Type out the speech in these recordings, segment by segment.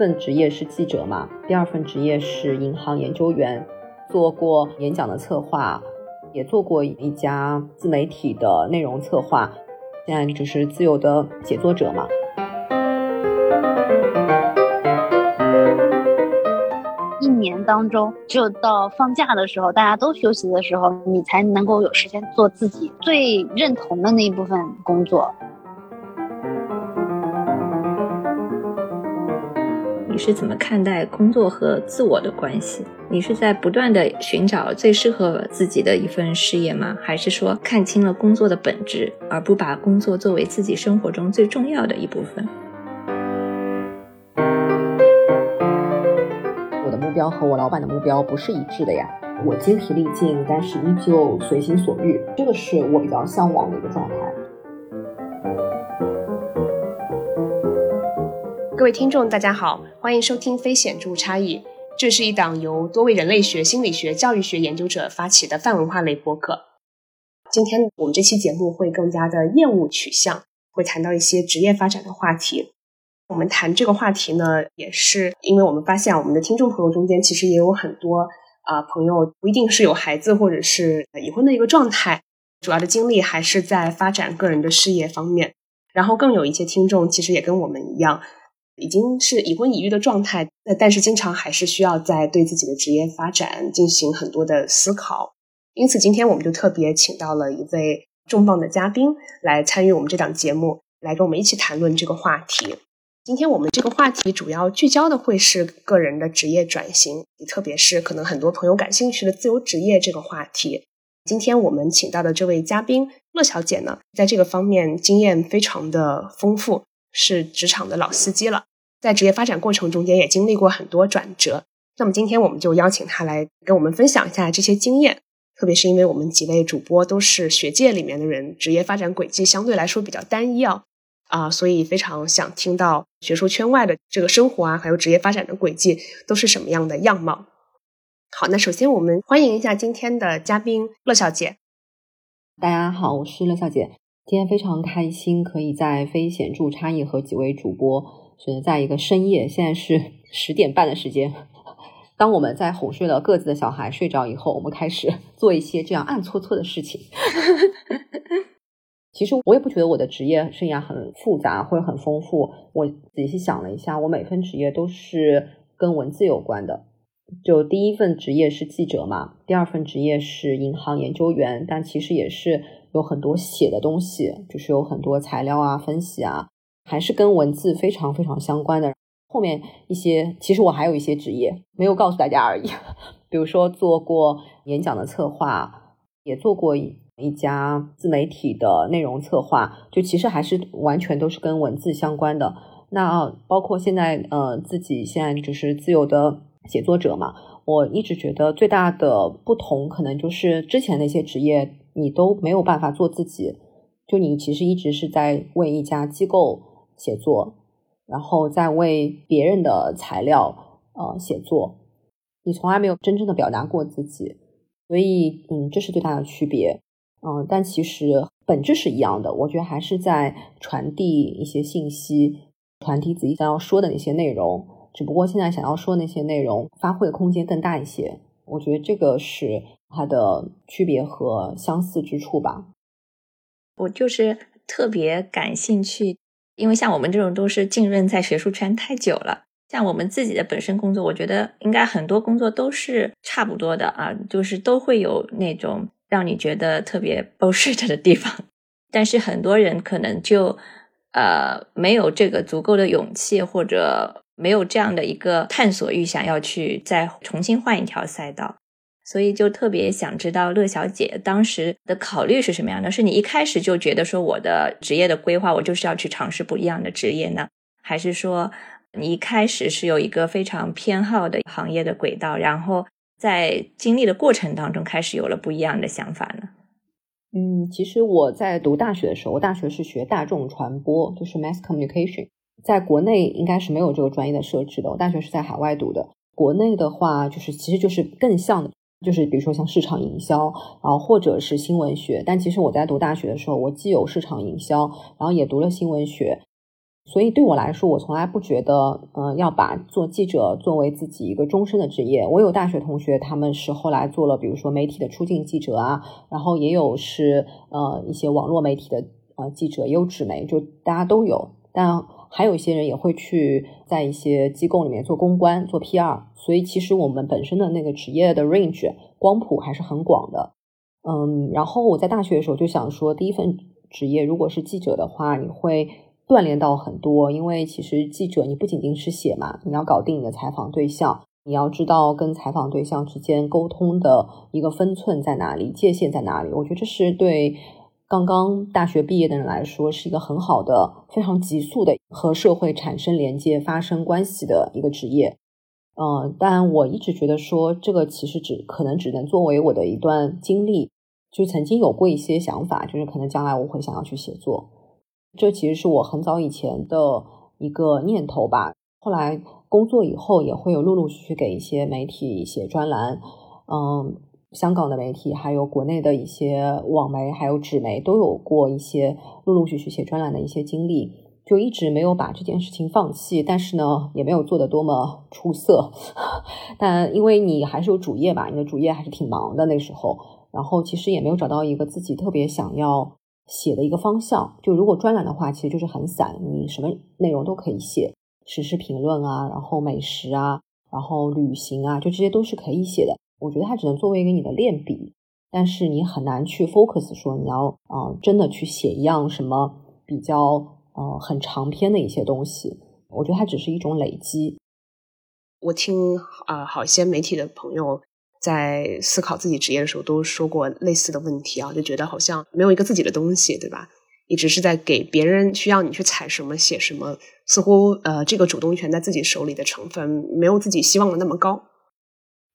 份职业是记者嘛，第二份职业是银行研究员，做过演讲的策划，也做过一家自媒体的内容策划，现在就是自由的写作者嘛。一年当中，只有到放假的时候，大家都休息的时候，你才能够有时间做自己最认同的那一部分工作。是怎么看待工作和自我的关系？你是在不断的寻找最适合自己的一份事业吗？还是说看清了工作的本质，而不把工作作为自己生活中最重要的一部分？我的目标和我老板的目标不是一致的呀，我精疲力尽，但是依旧随心所欲，这个是我比较向往的一个状态。各位听众，大家好，欢迎收听《非显著差异》，这是一档由多位人类学、心理学、教育学研究者发起的泛文化类播客。今天我们这期节目会更加的业务取向，会谈到一些职业发展的话题。我们谈这个话题呢，也是因为我们发现我们的听众朋友中间其实也有很多啊朋友不一定是有孩子或者是已婚的一个状态，主要的精力还是在发展个人的事业方面。然后更有一些听众其实也跟我们一样，已经是已婚已育的状态，那但是经常还是需要在对自己的职业发展进行很多的思考。因此，今天我们就特别请到了一位重磅的嘉宾来参与我们这档节目，来跟我们一起谈论这个话题。今天我们这个话题主要聚焦的会是个人的职业转型，特别是可能很多朋友感兴趣的自由职业这个话题。今天我们请到的这位嘉宾乐小姐呢，在这个方面经验非常的丰富，是职场的老司机了，在职业发展过程中间也经历过很多转折。那么今天我们就邀请他来跟我们分享一下这些经验，特别是因为我们几位主播都是学界里面的人，职业发展轨迹相对来说比较单一啊。啊，所以非常想听到学术圈外的这个生活啊，还有职业发展的轨迹都是什么样的样貌。好，那首先我们欢迎一下今天的嘉宾乐小姐。大家好，我是乐小姐。今天非常开心，可以在非显著差异和几位主播选择在一个深夜，现在是 十点半的时间。当我们在哄睡了各自的小孩睡着以后，我们开始 做一些这样暗搓搓的事情。其实我也不觉得我的职业生涯很复杂或者很丰富。我仔细想了一下，我每份职业都是跟文字有关的。就第一份职业是记者嘛，第二份职业是银行研究员，但其实也是有很多写的东西，就是有很多材料啊、分析啊，还是跟文字非常非常相关的。后面一些其实我还有一些职业没有告诉大家而已，比如说做过演讲的策划，也做过。一家自媒体的内容策划，就其实还是完全都是跟文字相关的。那包括现在，呃，自己现在就是自由的写作者嘛。我一直觉得最大的不同，可能就是之前那些职业你都没有办法做自己，就你其实一直是在为一家机构写作，然后在为别人的材料呃写作，你从来没有真正的表达过自己。所以，嗯，这是最大的区别。嗯，但其实本质是一样的。我觉得还是在传递一些信息，传递自己想要说的那些内容。只不过现在想要说那些内容，发挥的空间更大一些。我觉得这个是它的区别和相似之处吧。我就是特别感兴趣，因为像我们这种都是浸润在学术圈太久了。像我们自己的本身工作，我觉得应该很多工作都是差不多的啊，就是都会有那种。让你觉得特别 bullshit 的地方，但是很多人可能就呃没有这个足够的勇气，或者没有这样的一个探索欲，想要去再重新换一条赛道，所以就特别想知道乐小姐当时的考虑是什么样的？是你一开始就觉得说我的职业的规划，我就是要去尝试不一样的职业呢，还是说你一开始是有一个非常偏好的行业的轨道，然后？在经历的过程当中，开始有了不一样的想法呢。嗯，其实我在读大学的时候，我大学是学大众传播，就是 mass communication，在国内应该是没有这个专业的设置的。我大学是在海外读的，国内的话就是其实就是更像的，就是比如说像市场营销，然后或者是新闻学。但其实我在读大学的时候，我既有市场营销，然后也读了新闻学。所以对我来说，我从来不觉得，呃，要把做记者作为自己一个终身的职业。我有大学同学，他们是后来做了，比如说媒体的出镜记者啊，然后也有是呃一些网络媒体的呃记者，也有纸媒，就大家都有。但还有一些人也会去在一些机构里面做公关、做 PR。所以其实我们本身的那个职业的 range 光谱还是很广的。嗯，然后我在大学的时候就想说，第一份职业如果是记者的话，你会。锻炼到很多，因为其实记者你不仅仅是写嘛，你要搞定你的采访对象，你要知道跟采访对象之间沟通的一个分寸在哪里，界限在哪里。我觉得这是对刚刚大学毕业的人来说是一个很好的、非常急速的和社会产生连接、发生关系的一个职业。嗯，但我一直觉得说这个其实只可能只能作为我的一段经历，就曾经有过一些想法，就是可能将来我会想要去写作。这其实是我很早以前的一个念头吧。后来工作以后，也会有陆陆续续给一些媒体写专栏，嗯，香港的媒体，还有国内的一些网媒，还有纸媒，都有过一些陆陆续续写专栏的一些经历，就一直没有把这件事情放弃。但是呢，也没有做的多么出色。但因为你还是有主业吧，你的主业还是挺忙的那时候，然后其实也没有找到一个自己特别想要。写的一个方向，就如果专栏的话，其实就是很散，你什么内容都可以写，时事评论啊，然后美食啊，然后旅行啊，就这些都是可以写的。我觉得它只能作为一个你的练笔，但是你很难去 focus 说你要啊真的去写一样什么比较呃很长篇的一些东西。我觉得它只是一种累积。我听啊好些媒体的朋友。在思考自己职业的时候，都说过类似的问题啊，就觉得好像没有一个自己的东西，对吧？一直是在给别人需要你去采什么写什么，似乎呃这个主动权在自己手里的成分没有自己希望的那么高。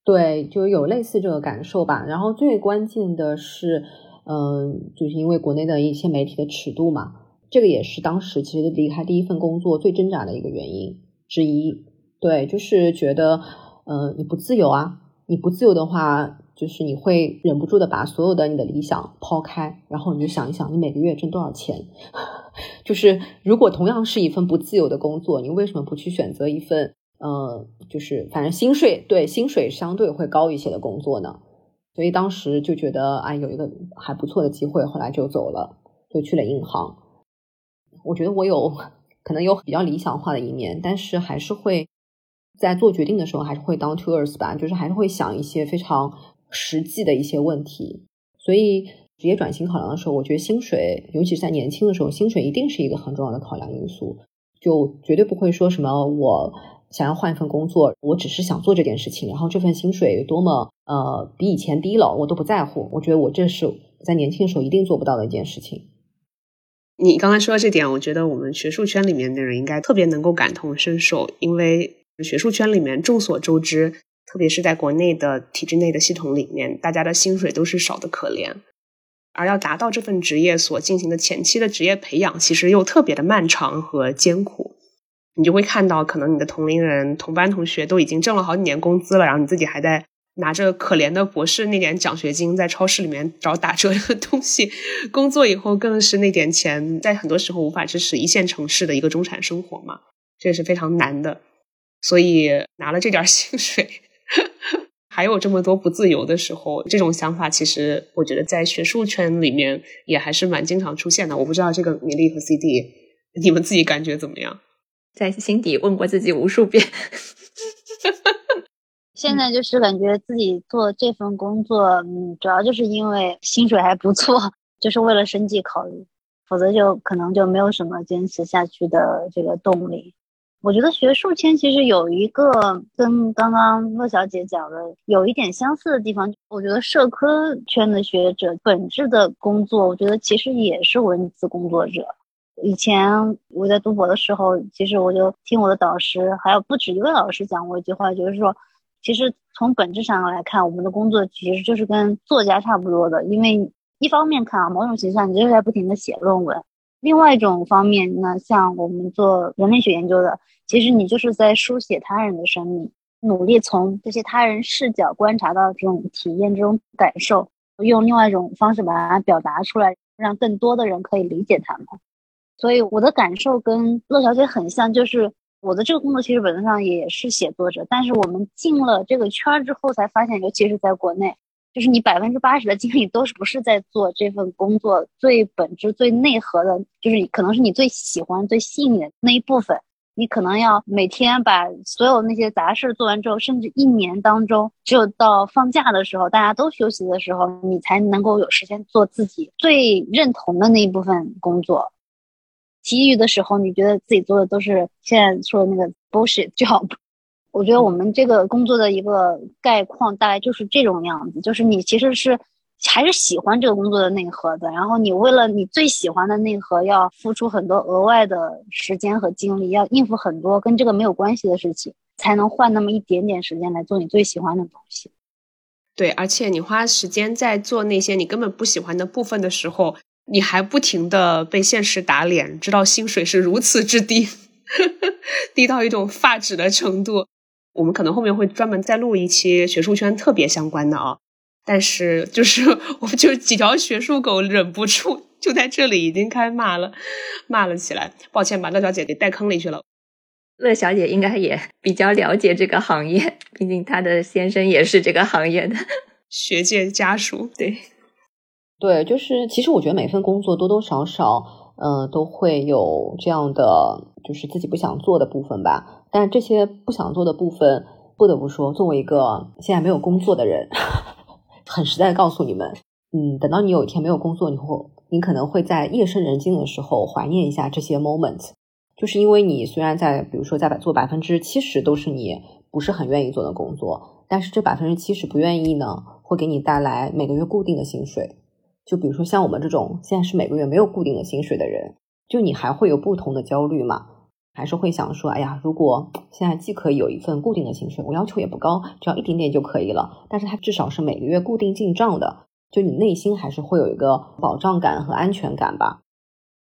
对，就有类似这个感受吧。然后最关键的是，嗯，就是因为国内的一些媒体的尺度嘛，这个也是当时其实离开第一份工作最挣扎的一个原因之一。对，就是觉得，嗯，你不自由啊。你不自由的话，就是你会忍不住的把所有的你的理想抛开，然后你就想一想，你每个月挣多少钱？就是如果同样是一份不自由的工作，你为什么不去选择一份，呃，就是反正薪水对薪水相对会高一些的工作呢？所以当时就觉得，哎，有一个还不错的机会，后来就走了，就去了银行。我觉得我有可能有比较理想化的一面，但是还是会。在做决定的时候，还是会 down to earth 吧，就是还是会想一些非常实际的一些问题。所以职业转型考量的时候，我觉得薪水，尤其是在年轻的时候，薪水一定是一个很重要的考量因素。就绝对不会说什么我想要换一份工作，我只是想做这件事情，然后这份薪水多么呃比以前低了，我都不在乎。我觉得我这是在年轻的时候一定做不到的一件事情。你刚才说的这点，我觉得我们学术圈里面的人应该特别能够感同身受，因为。学术圈里面众所周知，特别是在国内的体制内的系统里面，大家的薪水都是少的可怜，而要达到这份职业所进行的前期的职业培养，其实又特别的漫长和艰苦。你就会看到，可能你的同龄人、同班同学都已经挣了好几年工资了，然后你自己还在拿着可怜的博士那点奖学金，在超市里面找打折的东西。工作以后，更是那点钱，在很多时候无法支持一线城市的一个中产生活嘛，这也是非常难的。所以拿了这点薪水，还有这么多不自由的时候，这种想法其实我觉得在学术圈里面也还是蛮经常出现的。我不知道这个米粒和 CD，你们自己感觉怎么样？在心底问过自己无数遍。现在就是感觉自己做这份工作，嗯，主要就是因为薪水还不错，就是为了生计考虑，否则就可能就没有什么坚持下去的这个动力。我觉得学术圈其实有一个跟刚刚乐小姐讲的有一点相似的地方。我觉得社科圈的学者本质的工作，我觉得其实也是文字工作者。以前我在读博的时候，其实我就听我的导师，还有不止一位老师讲过一句话，就是说，其实从本质上来看，我们的工作其实就是跟作家差不多的。因为一方面看啊，某种形象你就是在不停的写论文；另外一种方面呢，像我们做人类学研究的。其实你就是在书写他人的生命，努力从这些他人视角观察到这种体验、这种感受，用另外一种方式把它表达出来，让更多的人可以理解他们。所以我的感受跟乐小姐很像，就是我的这个工作其实本质上也是写作者，但是我们进了这个圈儿之后才发现，尤其是在国内，就是你百分之八十的精力都是不是在做这份工作最本质、最内核的，就是可能是你最喜欢、最细腻的那一部分。你可能要每天把所有那些杂事做完之后，甚至一年当中，只有到放假的时候，大家都休息的时候，你才能够有时间做自己最认同的那一部分工作。其余的时候，你觉得自己做的都是现在说的那个 bullshit job。我觉得我们这个工作的一个概况大概就是这种样子，就是你其实是。还是喜欢这个工作的内核的，然后你为了你最喜欢的内核，要付出很多额外的时间和精力，要应付很多跟这个没有关系的事情，才能换那么一点点时间来做你最喜欢的东西。对，而且你花时间在做那些你根本不喜欢的部分的时候，你还不停的被现实打脸，知道薪水是如此之低，低到一种发指的程度。我们可能后面会专门再录一期学术圈特别相关的啊。但是，就是 我们就几条学术狗忍不住就在这里已经开骂了，骂了起来。抱歉，把乐小姐给带坑里去了。乐小姐应该也比较了解这个行业，毕竟她的先生也是这个行业的学界家属。对，对，就是其实我觉得每份工作多多少少，呃，都会有这样的，就是自己不想做的部分吧。但这些不想做的部分，不得不说，作为一个现在没有工作的人。很实在的告诉你们，嗯，等到你有一天没有工作你会，你可能会在夜深人静的时候怀念一下这些 moment，就是因为你虽然在，比如说在做百分之七十都是你不是很愿意做的工作，但是这百分之七十不愿意呢，会给你带来每个月固定的薪水。就比如说像我们这种现在是每个月没有固定的薪水的人，就你还会有不同的焦虑吗？还是会想说，哎呀，如果现在既可以有一份固定的薪水，我要求也不高，只要一点点就可以了。但是它至少是每个月固定进账的，就你内心还是会有一个保障感和安全感吧。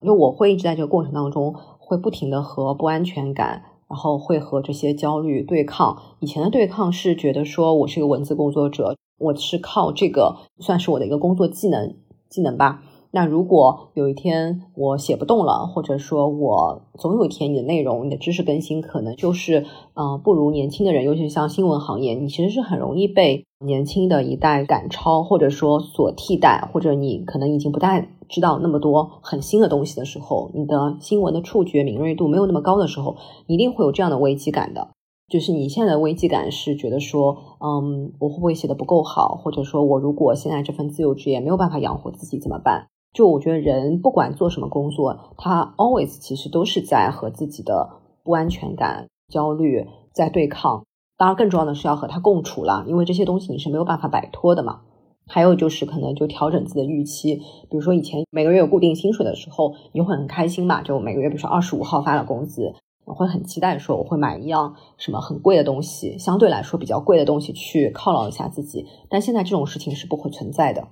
就我会一直在这个过程当中，会不停的和不安全感，然后会和这些焦虑对抗。以前的对抗是觉得说我是一个文字工作者，我是靠这个算是我的一个工作技能技能吧。那如果有一天我写不动了，或者说我总有一天你的内容、你的知识更新可能就是嗯不如年轻的人，尤其像新闻行业，你其实是很容易被年轻的一代赶超，或者说所替代，或者你可能已经不太知道那么多很新的东西的时候，你的新闻的触觉敏锐度没有那么高的时候，一定会有这样的危机感的。就是你现在的危机感是觉得说，嗯，我会不会写的不够好，或者说我如果现在这份自由职业没有办法养活自己怎么办？就我觉得人不管做什么工作，他 always 其实都是在和自己的不安全感、焦虑在对抗。当然，更重要的是要和他共处了，因为这些东西你是没有办法摆脱的嘛。还有就是可能就调整自己的预期，比如说以前每个月有固定薪水的时候，你会很开心嘛，就每个月比如说二十五号发了工资，我会很期待说我会买一样什么很贵的东西，相对来说比较贵的东西去犒劳一下自己。但现在这种事情是不会存在的。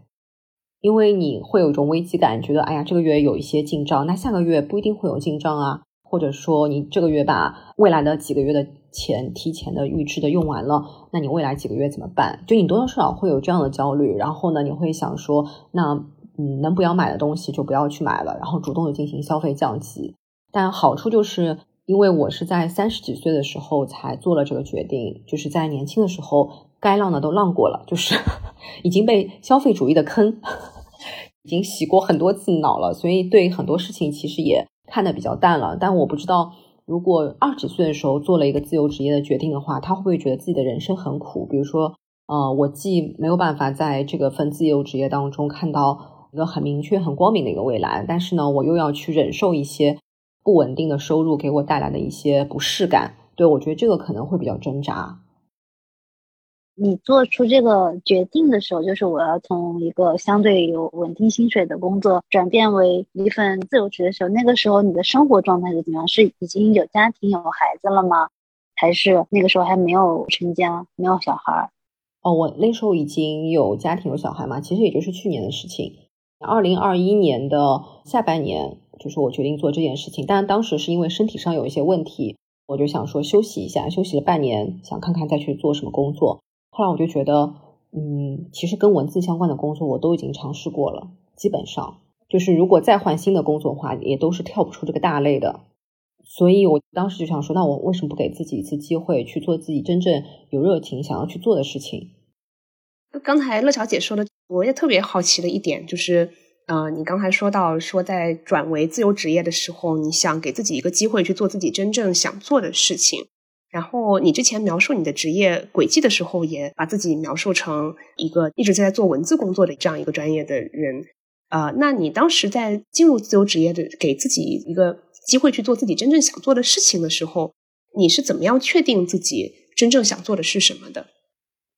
因为你会有一种危机感，觉得哎呀，这个月有一些进账，那下个月不一定会有进账啊，或者说你这个月把未来的几个月的钱提前的预支的用完了，那你未来几个月怎么办？就你多多少少会有这样的焦虑，然后呢，你会想说，那嗯，能不要买的东西就不要去买了，然后主动的进行消费降级。但好处就是，因为我是在三十几岁的时候才做了这个决定，就是在年轻的时候。该浪的都浪过了，就是 已经被消费主义的坑已经洗过很多次脑了，所以对很多事情其实也看得比较淡了。但我不知道，如果二十几岁的时候做了一个自由职业的决定的话，他会不会觉得自己的人生很苦？比如说，呃，我既没有办法在这个份自由职业当中看到一个很明确、很光明的一个未来，但是呢，我又要去忍受一些不稳定的收入给我带来的一些不适感。对我觉得这个可能会比较挣扎。你做出这个决定的时候，就是我要从一个相对有稳定薪水的工作转变为一份自由职的时候，那个时候你的生活状态是怎么样？是已经有家庭有孩子了吗？还是那个时候还没有成家，没有小孩？哦，我那时候已经有家庭有小孩嘛，其实也就是去年的事情。二零二一年的下半年，就是我决定做这件事情，但当时是因为身体上有一些问题，我就想说休息一下，休息了半年，想看看再去做什么工作。后来我就觉得，嗯，其实跟文字相关的工作我都已经尝试过了，基本上就是如果再换新的工作的话，也都是跳不出这个大类的。所以我当时就想说，那我为什么不给自己一次机会去做自己真正有热情想要去做的事情？刚才乐小姐说的，我也特别好奇的一点就是，呃，你刚才说到说在转为自由职业的时候，你想给自己一个机会去做自己真正想做的事情。然后你之前描述你的职业轨迹的时候，也把自己描述成一个一直在做文字工作的这样一个专业的人。呃，那你当时在进入自由职业的，给自己一个机会去做自己真正想做的事情的时候，你是怎么样确定自己真正想做的是什么的？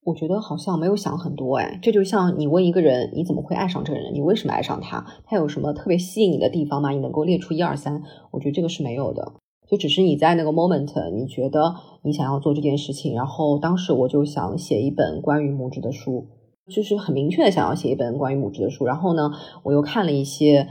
我觉得好像没有想很多哎，这就像你问一个人，你怎么会爱上这个人？你为什么爱上他？他有什么特别吸引你的地方吗？你能够列出一二三？我觉得这个是没有的，就只是你在那个 moment，你觉得你想要做这件事情。然后当时我就想写一本关于母职的书，就是很明确的想要写一本关于母职的书。然后呢，我又看了一些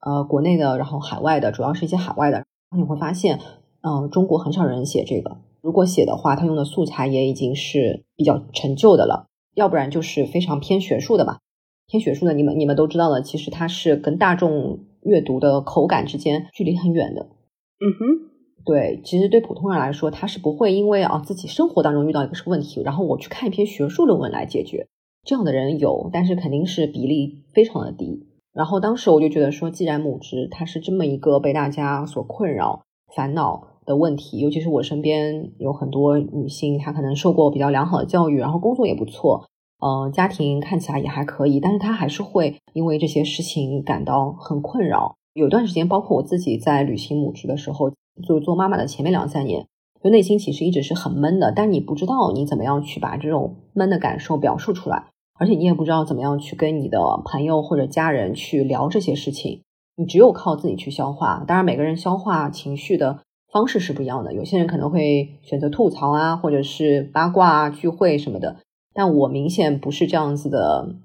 呃国内的，然后海外的，主要是一些海外的，你会发现，嗯，中国很少人写这个。如果写的话，他用的素材也已经是比较陈旧的了，要不然就是非常偏学术的吧。偏学术的，你们你们都知道了，其实它是跟大众阅读的口感之间距离很远的。嗯哼，对，其实对普通人来说，他是不会因为啊自己生活当中遇到一个什么问题，然后我去看一篇学术论文来解决。这样的人有，但是肯定是比例非常的低。然后当时我就觉得说，既然母职它是这么一个被大家所困扰、烦恼。的问题，尤其是我身边有很多女性，她可能受过比较良好的教育，然后工作也不错，呃，家庭看起来也还可以，但是她还是会因为这些事情感到很困扰。有段时间，包括我自己在履行母职的时候，就做妈妈的前面两三年，就内心其实一直是很闷的，但你不知道你怎么样去把这种闷的感受表述出来，而且你也不知道怎么样去跟你的朋友或者家人去聊这些事情，你只有靠自己去消化。当然，每个人消化情绪的。方式是不一样的，有些人可能会选择吐槽啊，或者是八卦啊、聚会什么的。但我明显不是这样子的，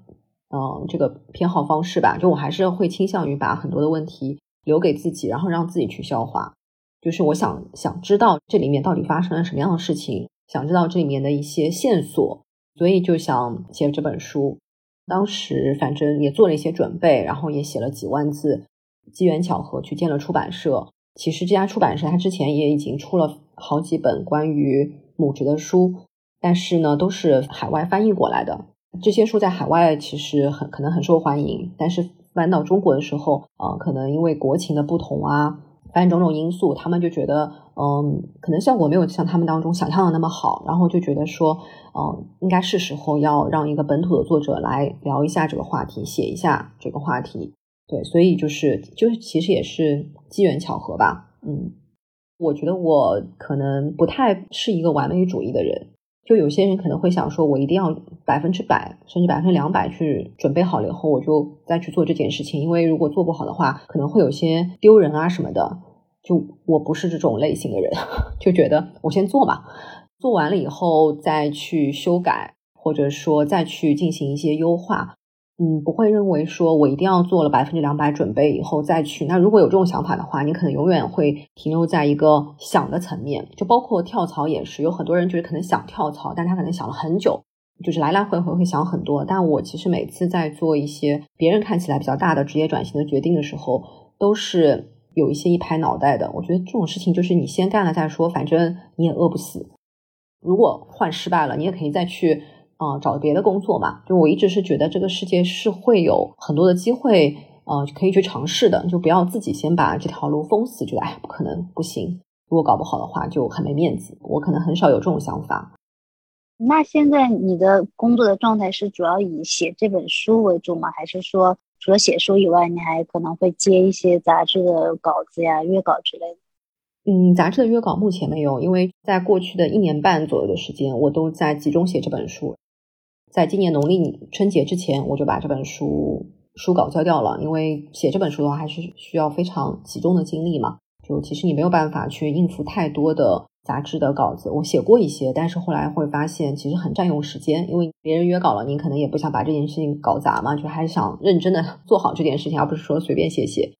嗯，这个偏好方式吧。就我还是会倾向于把很多的问题留给自己，然后让自己去消化。就是我想想知道这里面到底发生了什么样的事情，想知道这里面的一些线索，所以就想写这本书。当时反正也做了一些准备，然后也写了几万字，机缘巧合去见了出版社。其实这家出版社它之前也已经出了好几本关于母职的书，但是呢都是海外翻译过来的。这些书在海外其实很可能很受欢迎，但是翻到中国的时候，呃，可能因为国情的不同啊，反正种种因素，他们就觉得，嗯，可能效果没有像他们当中想象的那么好，然后就觉得说，嗯，应该是时候要让一个本土的作者来聊一下这个话题，写一下这个话题。对，所以就是就是其实也是机缘巧合吧，嗯，我觉得我可能不太是一个完美主义的人，就有些人可能会想说，我一定要百分之百甚至百分之两百去准备好了以后，我就再去做这件事情，因为如果做不好的话，可能会有些丢人啊什么的。就我不是这种类型的人，就觉得我先做嘛，做完了以后再去修改，或者说再去进行一些优化。嗯，不会认为说我一定要做了百分之两百准备以后再去。那如果有这种想法的话，你可能永远会停留在一个想的层面。就包括跳槽也是，有很多人就是可能想跳槽，但他可能想了很久，就是来来回回会想很多。但我其实每次在做一些别人看起来比较大的职业转型的决定的时候，都是有一些一拍脑袋的。我觉得这种事情就是你先干了再说，反正你也饿不死。如果换失败了，你也可以再去。啊，找别的工作嘛，就我一直是觉得这个世界是会有很多的机会，呃，可以去尝试的，就不要自己先把这条路封死，觉得哎不可能不行，如果搞不好的话就很没面子。我可能很少有这种想法。那现在你的工作的状态是主要以写这本书为主吗？还是说除了写书以外，你还可能会接一些杂志的稿子呀、约稿之类的？嗯，杂志的约稿目前没有，因为在过去的一年半左右的时间，我都在集中写这本书。在今年农历春节之前，我就把这本书书稿交掉了。因为写这本书的话，还是需要非常集中的精力嘛。就其实你没有办法去应付太多的杂志的稿子。我写过一些，但是后来会发现其实很占用时间。因为别人约稿了，你可能也不想把这件事情搞砸嘛，就还是想认真的 做好这件事情，而不是说随便写写。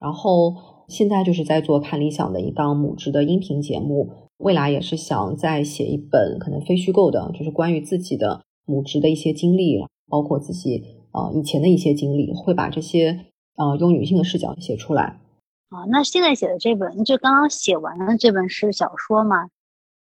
然后现在就是在做看理想的一档母职的音频节目，未来也是想再写一本可能非虚构的，就是关于自己的。母职的一些经历，包括自己呃以前的一些经历，会把这些呃，用女性的视角写出来。啊，那现在写的这本，就刚刚写完的这本是小说吗？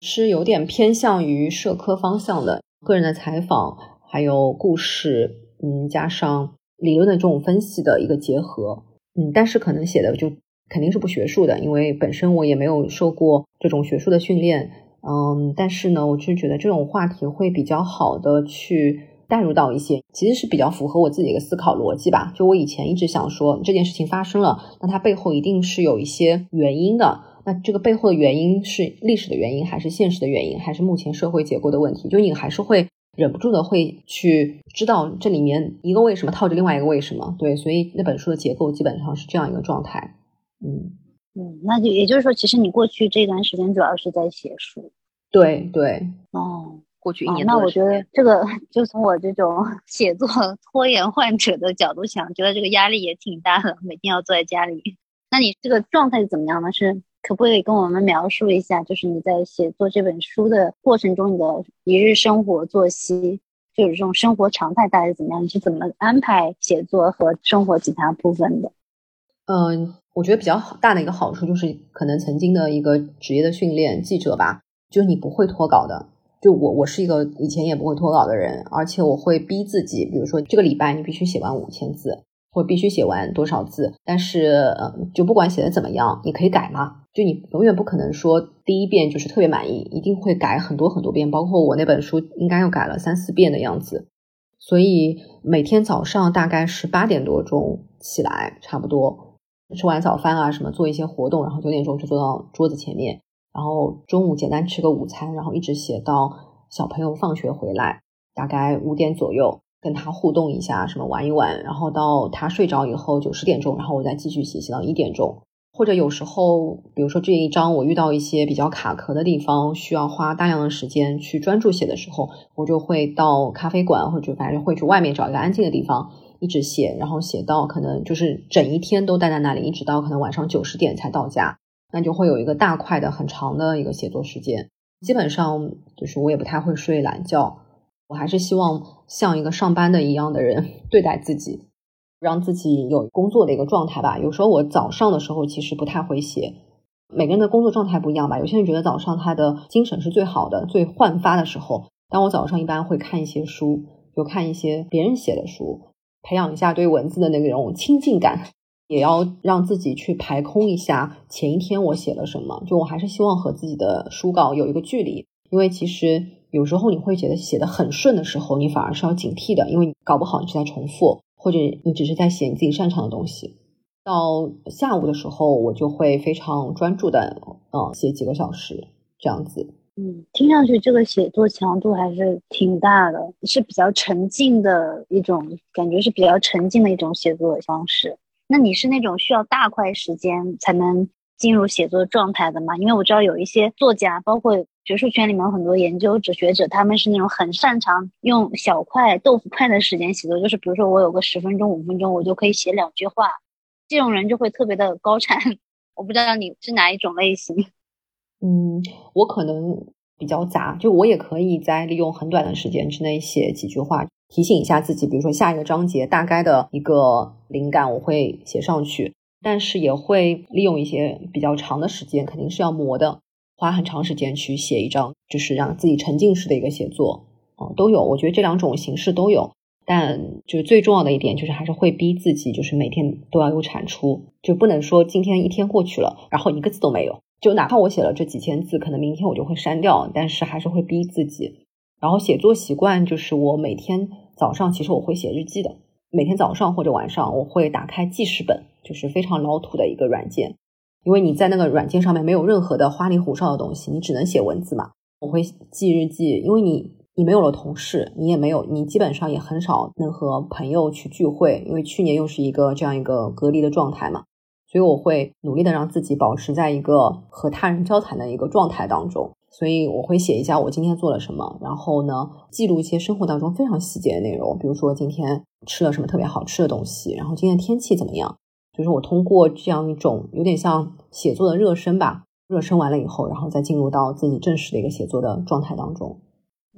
是有点偏向于社科方向的，个人的采访，还有故事，嗯，加上理论的这种分析的一个结合，嗯，但是可能写的就肯定是不学术的，因为本身我也没有受过这种学术的训练，嗯，但是呢，我就觉得这种话题会比较好的去。带入到一些，其实是比较符合我自己的思考逻辑吧。就我以前一直想说，这件事情发生了，那它背后一定是有一些原因的。那这个背后的原因是历史的原因，还是现实的原因，还是目前社会结构的问题？就你还是会忍不住的会去知道这里面一个为什么套着另外一个为什么。对，所以那本书的结构基本上是这样一个状态。嗯嗯，那就也就是说，其实你过去这段时间主要是在写书。对对哦。过去一年，那我觉得这个 就从我这种 写作拖延患者的角度想，觉得这个压力也挺大的，每天要坐在家里。那你这个状态是怎么样呢？是可不可以跟我们描述一下，就是你在写作这本书的过程中，你的一日生活作息，就是这种生活常态大概是怎么样？你是怎么安排写作和生活其他部分的？嗯，我觉得比较好大的一个好处就是，可能曾经的一个职业的训练，记者吧，就是你不会脱稿的。就我，我是一个以前也不会脱稿的人，而且我会逼自己，比如说这个礼拜你必须写完五千字，或必须写完多少字。但是，呃，就不管写的怎么样，你可以改嘛。就你永远不可能说第一遍就是特别满意，一定会改很多很多遍。包括我那本书，应该要改了三四遍的样子。所以每天早上大概是八点多钟起来，差不多吃完早饭啊什么，做一些活动，然后九点钟就坐到桌子前面。然后中午简单吃个午餐，然后一直写到小朋友放学回来，大概五点左右，跟他互动一下，什么玩一玩，然后到他睡着以后九十点钟，然后我再继续写，写到一点钟。或者有时候，比如说这一章我遇到一些比较卡壳的地方，需要花大量的时间去专注写的时候，我就会到咖啡馆或者反正会去外面找一个安静的地方，一直写，然后写到可能就是整一天都待在那里，一直到可能晚上九十点才到家。那就会有一个大块的很长的一个写作时间，基本上就是我也不太会睡懒觉，我还是希望像一个上班的一样的人对待自己，让自己有工作的一个状态吧。有时候我早上的时候其实不太会写，每个人的工作状态不一样吧。有些人觉得早上他的精神是最好的、最焕发的时候，但我早上一般会看一些书，就看一些别人写的书，培养一下对文字的那种亲近感。也要让自己去排空一下前一天我写了什么，就我还是希望和自己的书稿有一个距离，因为其实有时候你会觉得写的很顺的时候，你反而是要警惕的，因为你搞不好你是在重复，或者你只是在写你自己擅长的东西。到下午的时候，我就会非常专注的，嗯，写几个小时这样子。嗯，听上去这个写作强度还是挺大的，是比较沉浸的一种感觉，是比较沉浸的一种写作方式。那你是那种需要大块时间才能进入写作状态的吗？因为我知道有一些作家，包括学术圈里面很多研究者、学者，他们是那种很擅长用小块豆腐块的时间写作，就是比如说我有个十分钟、五分钟，我就可以写两句话，这种人就会特别的高产。我不知道你是哪一种类型。嗯，我可能比较杂，就我也可以在利用很短的时间之内写几句话。提醒一下自己，比如说下一个章节大概的一个灵感，我会写上去，但是也会利用一些比较长的时间，肯定是要磨的，花很长时间去写一张，就是让自己沉浸式的一个写作，啊，都有。我觉得这两种形式都有，但就是最重要的一点就是还是会逼自己，就是每天都要有产出，就不能说今天一天过去了，然后一个字都没有，就哪怕我写了这几千字，可能明天我就会删掉，但是还是会逼自己。然后写作习惯就是我每天早上其实我会写日记的，每天早上或者晚上我会打开记事本，就是非常老土的一个软件，因为你在那个软件上面没有任何的花里胡哨的东西，你只能写文字嘛。我会记日记，因为你你没有了同事，你也没有，你基本上也很少能和朋友去聚会，因为去年又是一个这样一个隔离的状态嘛，所以我会努力的让自己保持在一个和他人交谈的一个状态当中。所以我会写一下我今天做了什么，然后呢，记录一些生活当中非常细节的内容，比如说今天吃了什么特别好吃的东西，然后今天天气怎么样。就是我通过这样一种有点像写作的热身吧，热身完了以后，然后再进入到自己正式的一个写作的状态当中。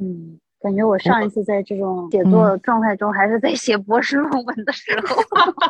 嗯，感觉我上一次在这种写作状态中，还是在写博士论文的时候。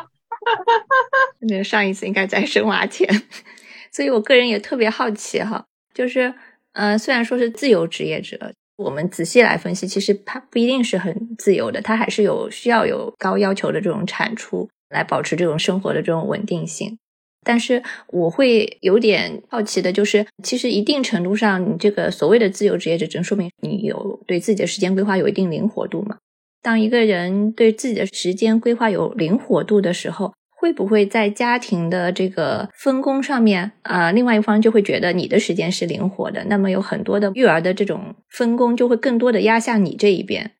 哈哈哈哈那上一次应该在生娃前，所以我个人也特别好奇哈，就是，呃，虽然说是自由职业者，我们仔细来分析，其实他不一定是很自由的，他还是有需要有高要求的这种产出来保持这种生活的这种稳定性。但是我会有点好奇的，就是其实一定程度上，你这个所谓的自由职业者，只能说明你有对自己的时间规划有一定灵活度嘛。当一个人对自己的时间规划有灵活度的时候，会不会在家庭的这个分工上面啊，另外一方就会觉得你的时间是灵活的，那么有很多的育儿的这种分工就会更多的压向你这一边。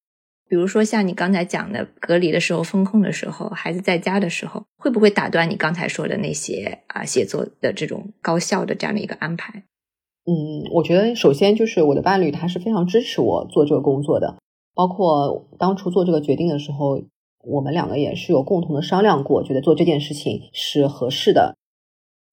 比如说像你刚才讲的隔离的时候、风控的时候、孩子在家的时候，会不会打断你刚才说的那些啊写作的这种高效的这样的一个安排？嗯，我觉得首先就是我的伴侣他是非常支持我做这个工作的。包括当初做这个决定的时候，我们两个也是有共同的商量过，觉得做这件事情是合适的，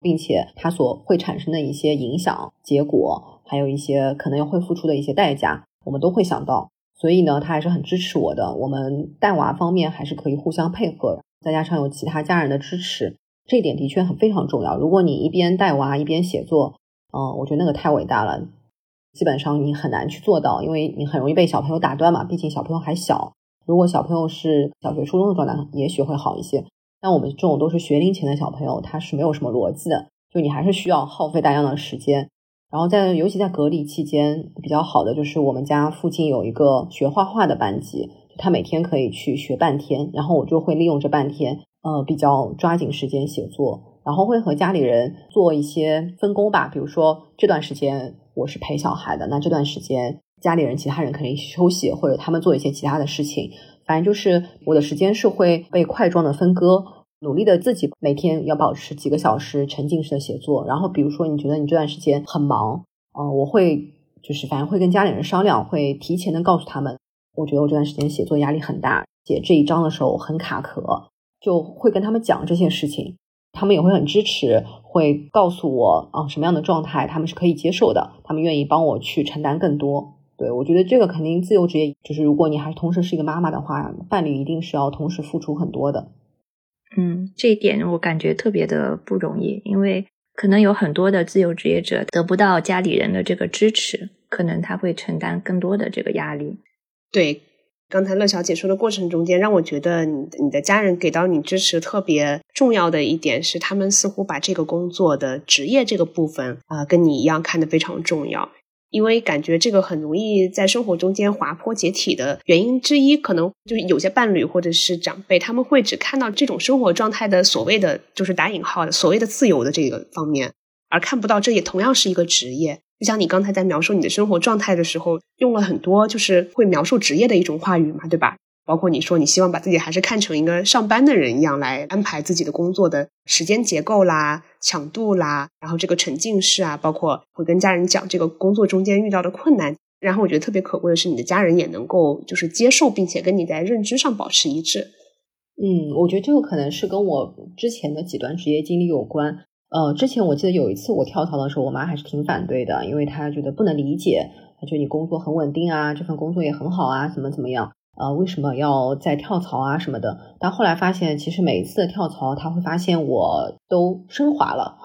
并且它所会产生的一些影响、结果，还有一些可能要会付出的一些代价，我们都会想到。所以呢，他还是很支持我的。我们带娃方面还是可以互相配合，再加上有其他家人的支持，这一点的确很非常重要。如果你一边带娃一边写作，嗯，我觉得那个太伟大了。基本上你很难去做到，因为你很容易被小朋友打断嘛。毕竟小朋友还小，如果小朋友是小学、初中的状态，也许会好一些。但我们这种都是学龄前的小朋友，他是没有什么逻辑的，就你还是需要耗费大量的时间。然后在尤其在隔离期间，比较好的就是我们家附近有一个学画画的班级，他每天可以去学半天，然后我就会利用这半天，呃，比较抓紧时间写作，然后会和家里人做一些分工吧，比如说这段时间。我是陪小孩的，那这段时间家里人其他人肯定休息，或者他们做一些其他的事情。反正就是我的时间是会被块状的分割，努力的自己每天要保持几个小时沉浸式的写作。然后比如说你觉得你这段时间很忙，嗯，我会就是反正会跟家里人商量，会提前的告诉他们，我觉得我这段时间写作压力很大，写这一章的时候很卡壳，就会跟他们讲这些事情。他们也会很支持，会告诉我啊什么样的状态他们是可以接受的，他们愿意帮我去承担更多。对我觉得这个肯定自由职业，就是如果你还同时是一个妈妈的话，伴侣一定是要同时付出很多的。嗯，这一点我感觉特别的不容易，因为可能有很多的自由职业者得不到家里人的这个支持，可能他会承担更多的这个压力。对。刚才乐小姐说的过程中间，让我觉得你你的家人给到你支持特别重要的一点是，他们似乎把这个工作的职业这个部分啊，跟你一样看得非常重要。因为感觉这个很容易在生活中间滑坡解体的原因之一，可能就是有些伴侣或者是长辈，他们会只看到这种生活状态的所谓的就是打引号的所谓的自由的这个方面，而看不到这也同样是一个职业。就像你刚才在描述你的生活状态的时候，用了很多就是会描述职业的一种话语嘛，对吧？包括你说你希望把自己还是看成一个上班的人一样来安排自己的工作的时间结构啦、强度啦，然后这个沉浸式啊，包括会跟家人讲这个工作中间遇到的困难。然后我觉得特别可贵的是，你的家人也能够就是接受，并且跟你在认知上保持一致。嗯，我觉得这个可能是跟我之前的几段职业经历有关。呃，之前我记得有一次我跳槽的时候，我妈还是挺反对的，因为她觉得不能理解，她觉得你工作很稳定啊，这份工作也很好啊，怎么怎么样，呃，为什么要再跳槽啊什么的？但后来发现，其实每一次的跳槽，她会发现我都升华了，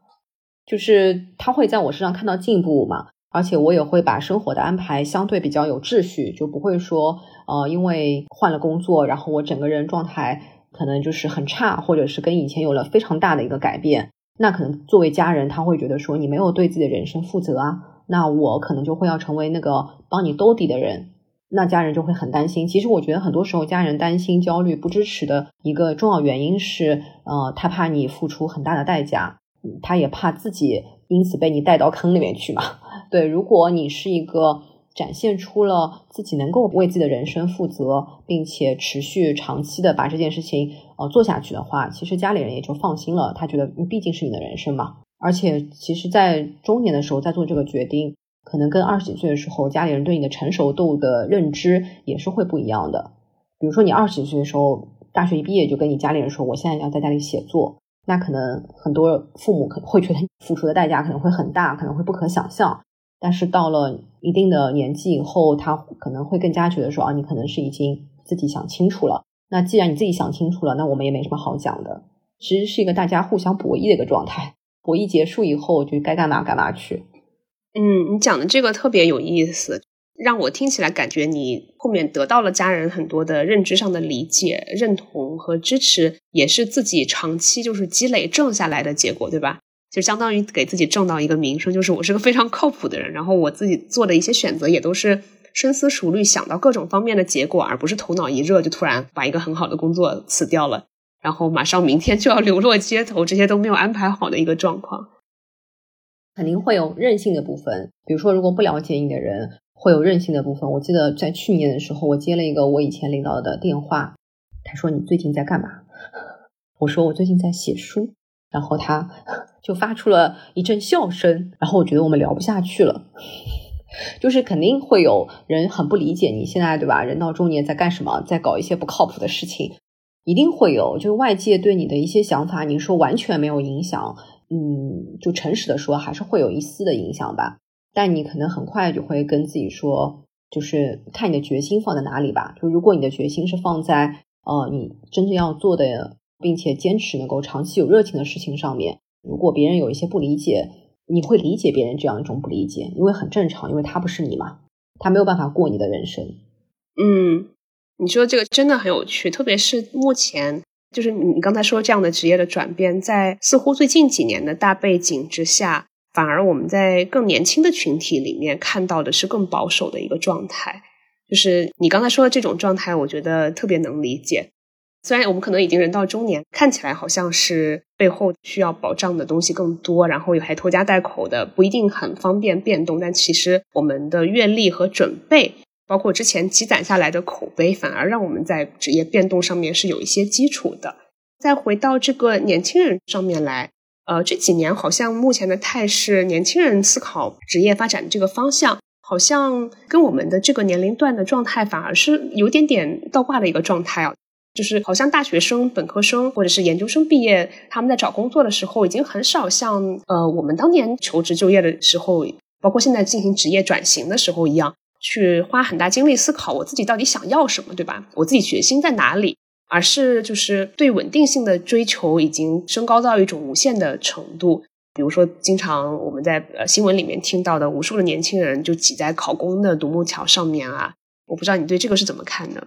就是她会在我身上看到进步嘛，而且我也会把生活的安排相对比较有秩序，就不会说，呃，因为换了工作，然后我整个人状态可能就是很差，或者是跟以前有了非常大的一个改变。那可能作为家人，他会觉得说你没有对自己的人生负责啊。那我可能就会要成为那个帮你兜底的人，那家人就会很担心。其实我觉得很多时候家人担心、焦虑、不支持的一个重要原因是，呃，他怕你付出很大的代价，他也怕自己因此被你带到坑里面去嘛。对，如果你是一个。展现出了自己能够为自己的人生负责，并且持续长期的把这件事情呃做下去的话，其实家里人也就放心了。他觉得毕竟是你的人生嘛。而且，其实，在中年的时候再做这个决定，可能跟二十几岁的时候家里人对你的成熟度的认知也是会不一样的。比如说，你二十几岁的时候，大学一毕业就跟你家里人说，我现在要在家里写作，那可能很多父母可能会觉得付出的代价可能会很大，可能会不可想象。但是到了一定的年纪以后，他可能会更加觉得说啊，你可能是已经自己想清楚了。那既然你自己想清楚了，那我们也没什么好讲的。其实是一个大家互相博弈的一个状态。博弈结束以后，就该干嘛干嘛去。嗯，你讲的这个特别有意思，让我听起来感觉你后面得到了家人很多的认知上的理解、认同和支持，也是自己长期就是积累挣下来的结果，对吧？就相当于给自己挣到一个名声，就是我是个非常靠谱的人。然后我自己做的一些选择也都是。深思熟虑，想到各种方面的结果，而不是头脑一热就突然把一个很好的工作辞掉了，然后马上明天就要流落街头，这些都没有安排好的一个状况。肯定会有任性的部分，比如说，如果不了解你的人会有任性的部分。我记得在去年的时候，我接了一个我以前领导的电话，他说：“你最近在干嘛？” 我说：“我最近在写书。”然后他就发出了一阵笑声，然后我觉得我们聊不下去了。就是肯定会有人很不理解你现在对吧？人到中年在干什么？在搞一些不靠谱的事情，一定会有。就是外界对你的一些想法，你说完全没有影响，嗯，就诚实的说，还是会有一丝的影响吧。但你可能很快就会跟自己说，就是看你的决心放在哪里吧。就如果你的决心是放在呃你真正要做的，并且坚持能够长期有热情的事情上面，如果别人有一些不理解。你会理解别人这样一种不理解，因为很正常，因为他不是你嘛，他没有办法过你的人生。嗯，你说这个真的很有趣，特别是目前，就是你刚才说这样的职业的转变，在似乎最近几年的大背景之下，反而我们在更年轻的群体里面看到的是更保守的一个状态。就是你刚才说的这种状态，我觉得特别能理解。虽然我们可能已经人到中年，看起来好像是背后需要保障的东西更多，然后还拖家带口的，不一定很方便变动。但其实我们的阅历和准备，包括之前积攒下来的口碑，反而让我们在职业变动上面是有一些基础的。再回到这个年轻人上面来，呃，这几年好像目前的态势，年轻人思考职业发展这个方向，好像跟我们的这个年龄段的状态反而是有点点倒挂的一个状态啊。就是好像大学生、本科生或者是研究生毕业，他们在找工作的时候，已经很少像呃我们当年求职就业的时候，包括现在进行职业转型的时候一样，去花很大精力思考我自己到底想要什么，对吧？我自己决心在哪里？而是就是对稳定性的追求已经升高到一种无限的程度。比如说，经常我们在呃新闻里面听到的无数的年轻人就挤在考公的独木桥上面啊，我不知道你对这个是怎么看的？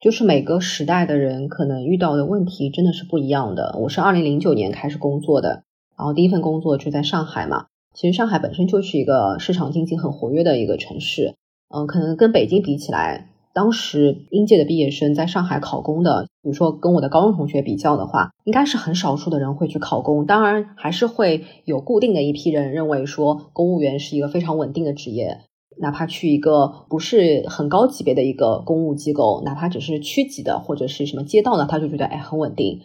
就是每个时代的人可能遇到的问题真的是不一样的。我是二零零九年开始工作的，然后第一份工作就在上海嘛。其实上海本身就是一个市场经济很活跃的一个城市，嗯，可能跟北京比起来，当时应届的毕业生在上海考公的，比如说跟我的高中同学比较的话，应该是很少数的人会去考公。当然，还是会有固定的一批人认为说，公务员是一个非常稳定的职业。哪怕去一个不是很高级别的一个公务机构，哪怕只是区级的或者是什么街道的，他就觉得哎很稳定。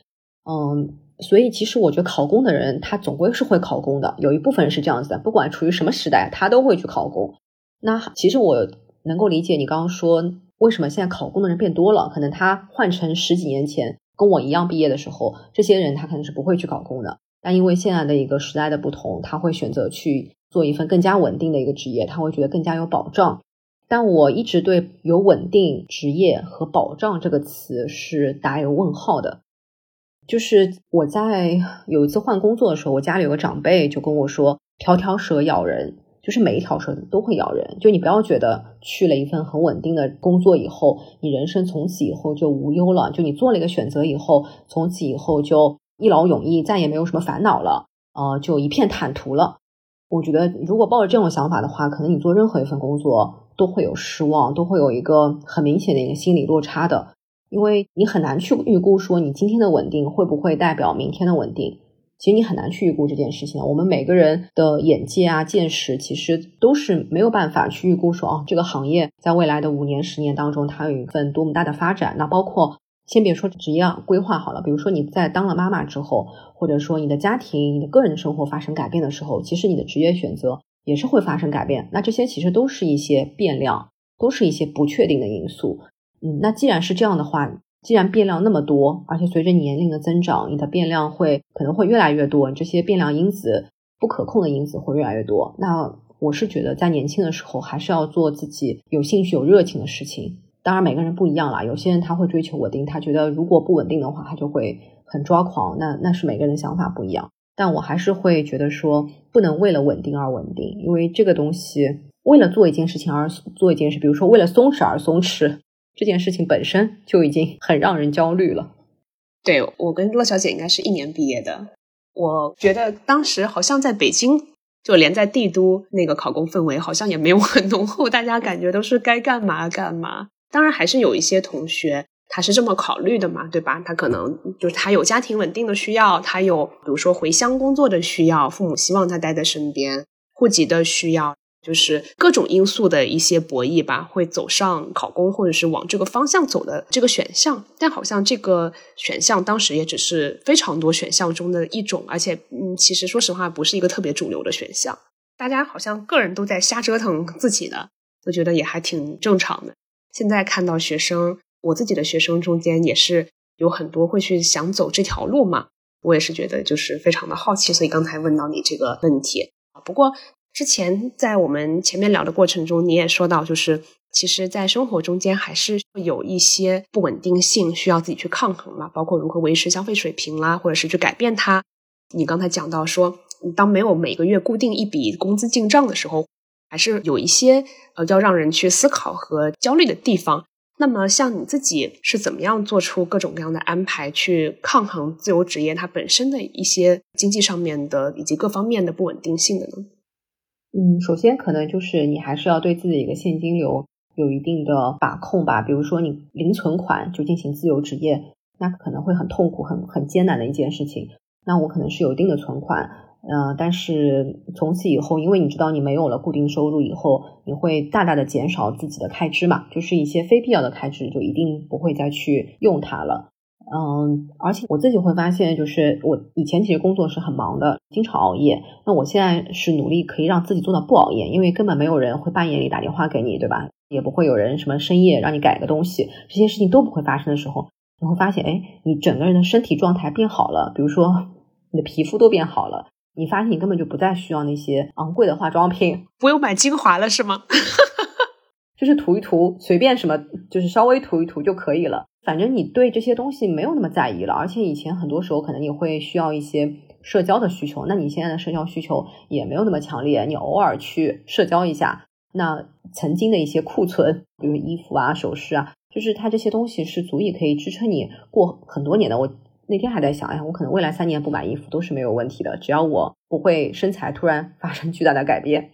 嗯，所以其实我觉得考公的人他总归是会考公的，有一部分人是这样子的，不管处于什么时代，他都会去考公。那其实我能够理解你刚刚说为什么现在考公的人变多了，可能他换成十几年前跟我一样毕业的时候，这些人他可能是不会去考公的，但因为现在的一个时代的不同，他会选择去。做一份更加稳定的一个职业，他会觉得更加有保障。但我一直对“有稳定职业”和“保障”这个词是打有问号的。就是我在有一次换工作的时候，我家里有个长辈就跟我说：“条条蛇咬人，就是每一条蛇都会咬人。就你不要觉得去了一份很稳定的工作以后，你人生从此以后就无忧了。就你做了一个选择以后，从此以后就一劳永逸，再也没有什么烦恼了，呃，就一片坦途了。”我觉得，如果抱着这种想法的话，可能你做任何一份工作都会有失望，都会有一个很明显的一个心理落差的，因为你很难去预估说你今天的稳定会不会代表明天的稳定。其实你很难去预估这件事情。我们每个人的眼界啊、见识，其实都是没有办法去预估说，哦，这个行业在未来的五年、十年当中，它有一份多么大的发展。那包括。先别说职业规划好了，比如说你在当了妈妈之后，或者说你的家庭、你的个人生活发生改变的时候，其实你的职业选择也是会发生改变。那这些其实都是一些变量，都是一些不确定的因素。嗯，那既然是这样的话，既然变量那么多，而且随着年龄的增长，你的变量会可能会越来越多，你这些变量因子不可控的因子会越来越多。那我是觉得在年轻的时候，还是要做自己有兴趣、有热情的事情。当然每个人不一样啦，有些人他会追求稳定，他觉得如果不稳定的话，他就会很抓狂。那那是每个人想法不一样。但我还是会觉得说，不能为了稳定而稳定，因为这个东西为了做一件事情而做一件事，比如说为了松弛而松弛，这件事情本身就已经很让人焦虑了。对我跟乐小姐应该是一年毕业的，我觉得当时好像在北京，就连在帝都那个考公氛围好像也没有很 浓厚，大家感觉都是该干嘛干嘛。当然还是有一些同学。他是这么考虑的嘛，对吧？他可能就是他有家庭稳定的需要，他有比如说回乡工作的需要，父母希望他待在身边，户籍的需要，就是各种因素的一些博弈吧，会走上考公或者是往这个方向走的这个选项。但好像这个选项当时也只是非常多选项中的一种，而且嗯，其实说实话不是一个特别主流的选项。大家好像个人都在瞎折腾自己的，我觉得也还挺正常的。现在看到学生。我自己的学生中间也是有很多会去想走这条路嘛，我也是觉得就是非常的好奇，所以刚才问到你这个问题。不过之前在我们前面聊的过程中，你也说到，就是其实，在生活中间还是有一些不稳定性需要自己去抗衡嘛，包括如何维持消费水平啦，或者是去改变它。你刚才讲到说，当没有每个月固定一笔工资进账的时候，还是有一些呃要让人去思考和焦虑的地方。那么，像你自己是怎么样做出各种各样的安排，去抗衡自由职业它本身的一些经济上面的以及各方面的不稳定性的呢？嗯，首先可能就是你还是要对自己的一个现金流有一定的把控吧。比如说，你零存款就进行自由职业，那可能会很痛苦、很很艰难的一件事情。那我可能是有一定的存款。呃，但是从此以后，因为你知道你没有了固定收入以后，你会大大的减少自己的开支嘛，就是一些非必要的开支就一定不会再去用它了。嗯，而且我自己会发现，就是我以前其实工作是很忙的，经常熬夜。那我现在是努力可以让自己做到不熬夜，因为根本没有人会半夜里打电话给你，对吧？也不会有人什么深夜让你改个东西，这些事情都不会发生的时候，你会发现，哎，你整个人的身体状态变好了，比如说你的皮肤都变好了。你发现你根本就不再需要那些昂贵的化妆品，不用买精华了是吗？就是涂一涂，随便什么，就是稍微涂一涂就可以了。反正你对这些东西没有那么在意了，而且以前很多时候可能你会需要一些社交的需求，那你现在的社交需求也没有那么强烈，你偶尔去社交一下，那曾经的一些库存，比如衣服啊、首饰啊，就是它这些东西是足以可以支撑你过很多年的。我。那天还在想，哎呀，我可能未来三年不买衣服都是没有问题的，只要我不会身材突然发生巨大的改变。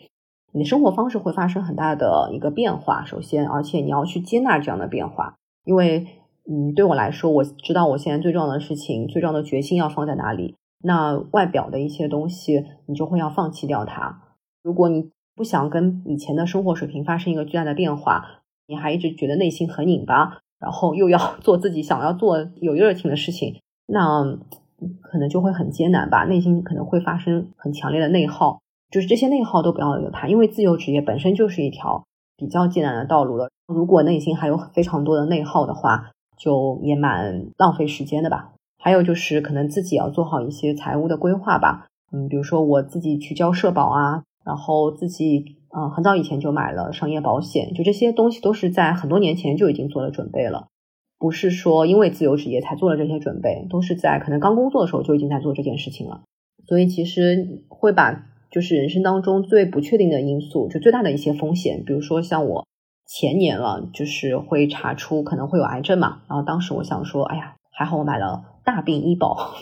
你的生活方式会发生很大的一个变化，首先，而且你要去接纳这样的变化，因为，嗯，对我来说，我知道我现在最重要的事情、最重要的决心要放在哪里。那外表的一些东西，你就会要放弃掉它。如果你不想跟以前的生活水平发生一个巨大的变化，你还一直觉得内心很拧巴，然后又要 做自己想要做有热情的事情。那可能就会很艰难吧，内心可能会发生很强烈的内耗，就是这些内耗都不要有它，因为自由职业本身就是一条比较艰难的道路了。如果内心还有非常多的内耗的话，就也蛮浪费时间的吧。还有就是可能自己要做好一些财务的规划吧，嗯，比如说我自己去交社保啊，然后自己嗯很早以前就买了商业保险，就这些东西都是在很多年前就已经做了准备了。不是说因为自由职业才做了这些准备，都是在可能刚工作的时候就已经在做这件事情了。所以其实会把就是人生当中最不确定的因素，就最大的一些风险，比如说像我前年了，就是会查出可能会有癌症嘛。然后当时我想说，哎呀，还好我买了大病医保，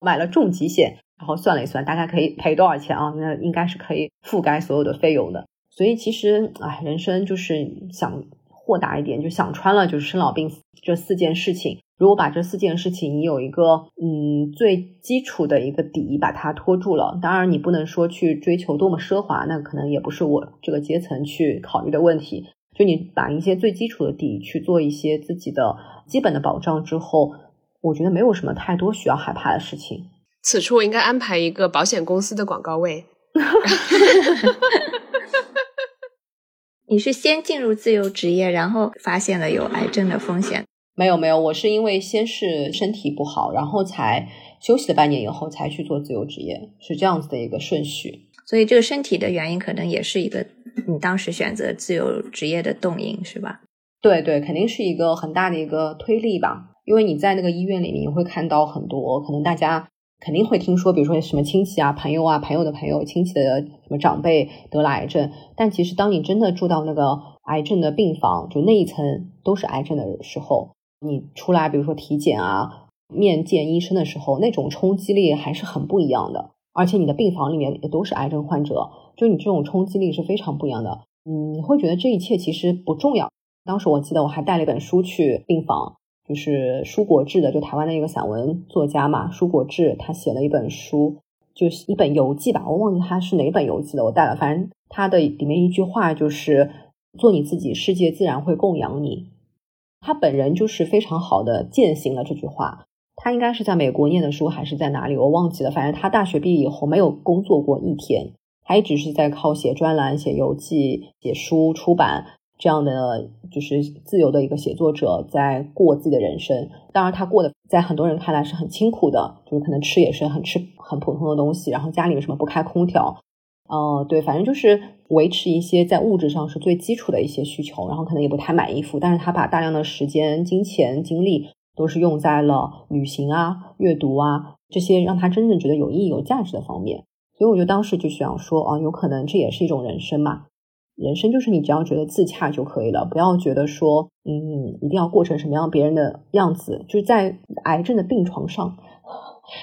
买了重疾险，然后算了一算，大概可以赔多少钱啊？那应该是可以覆盖所有的费用的。所以其实，哎，人生就是想。豁达一点，就想穿了，就是生老病死这四件事情。如果把这四件事情，你有一个嗯最基础的一个底，把它托住了。当然，你不能说去追求多么奢华，那可能也不是我这个阶层去考虑的问题。就你把一些最基础的底去做一些自己的基本的保障之后，我觉得没有什么太多需要害怕的事情。此处我应该安排一个保险公司的广告位。你是先进入自由职业，然后发现了有癌症的风险？没有没有，我是因为先是身体不好，然后才休息了半年以后才去做自由职业，是这样子的一个顺序。所以这个身体的原因可能也是一个你当时选择自由职业的动因，是吧？对对，肯定是一个很大的一个推力吧。因为你在那个医院里面，你会看到很多可能大家肯定会听说，比如说什么亲戚啊、朋友啊、朋友的朋友、亲戚的什么长辈得了癌症。但其实当你真的住到那个癌症的病房，就那一层都是癌症的时候，你出来，比如说体检啊、面见医生的时候，那种冲击力还是很不一样的。而且你的病房里面也都是癌症患者，就你这种冲击力是非常不一样的。嗯，你会觉得这一切其实不重要。当时我记得我还带了一本书去病房，就是舒国治的，就台湾的一个散文作家嘛，舒国治他写了一本书，就是一本游记吧，我忘记他是哪本游记了，我带了。反正他的里面一句话就是“做你自己，世界自然会供养你”。他本人就是非常好的践行了这句话。他应该是在美国念的书，还是在哪里？我忘记了。反正他大学毕业以后没有工作过一天，他一直是在靠写专栏、写游记、写书、出版这样的，就是自由的一个写作者，在过自己的人生。当然，他过的在很多人看来是很清苦的，就是可能吃也是很吃很普通的东西，然后家里面什么不开空调，呃，对，反正就是维持一些在物质上是最基础的一些需求，然后可能也不太买衣服，但是他把大量的时间、金钱、精力。都是用在了旅行啊、阅读啊这些让他真正觉得有意义、有价值的方面。所以我就当时就想说啊，有可能这也是一种人生嘛。人生就是你只要觉得自洽就可以了，不要觉得说嗯一定要过成什么样别人的样子。就是在癌症的病床上、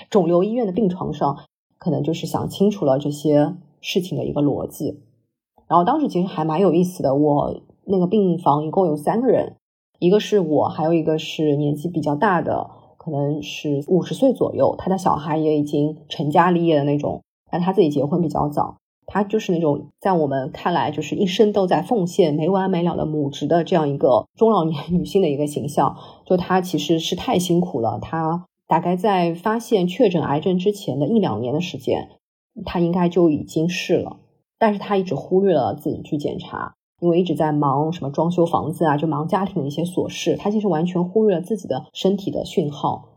肿瘤医院的病床上，可能就是想清楚了这些事情的一个逻辑。然后当时其实还蛮有意思的，我那个病房一共有三个人。一个是我，还有一个是年纪比较大的，可能是五十岁左右，他的小孩也已经成家立业的那种，但他自己结婚比较早，他就是那种在我们看来就是一生都在奉献、没完没了的母职的这样一个中老年 女性的一个形象。就她其实是太辛苦了，她大概在发现确诊癌症之前的一两年的时间，她应该就已经是了，但是她一直忽略了自己去检查。因为一直在忙什么装修房子啊，就忙家庭的一些琐事，他其实完全忽略了自己的身体的讯号。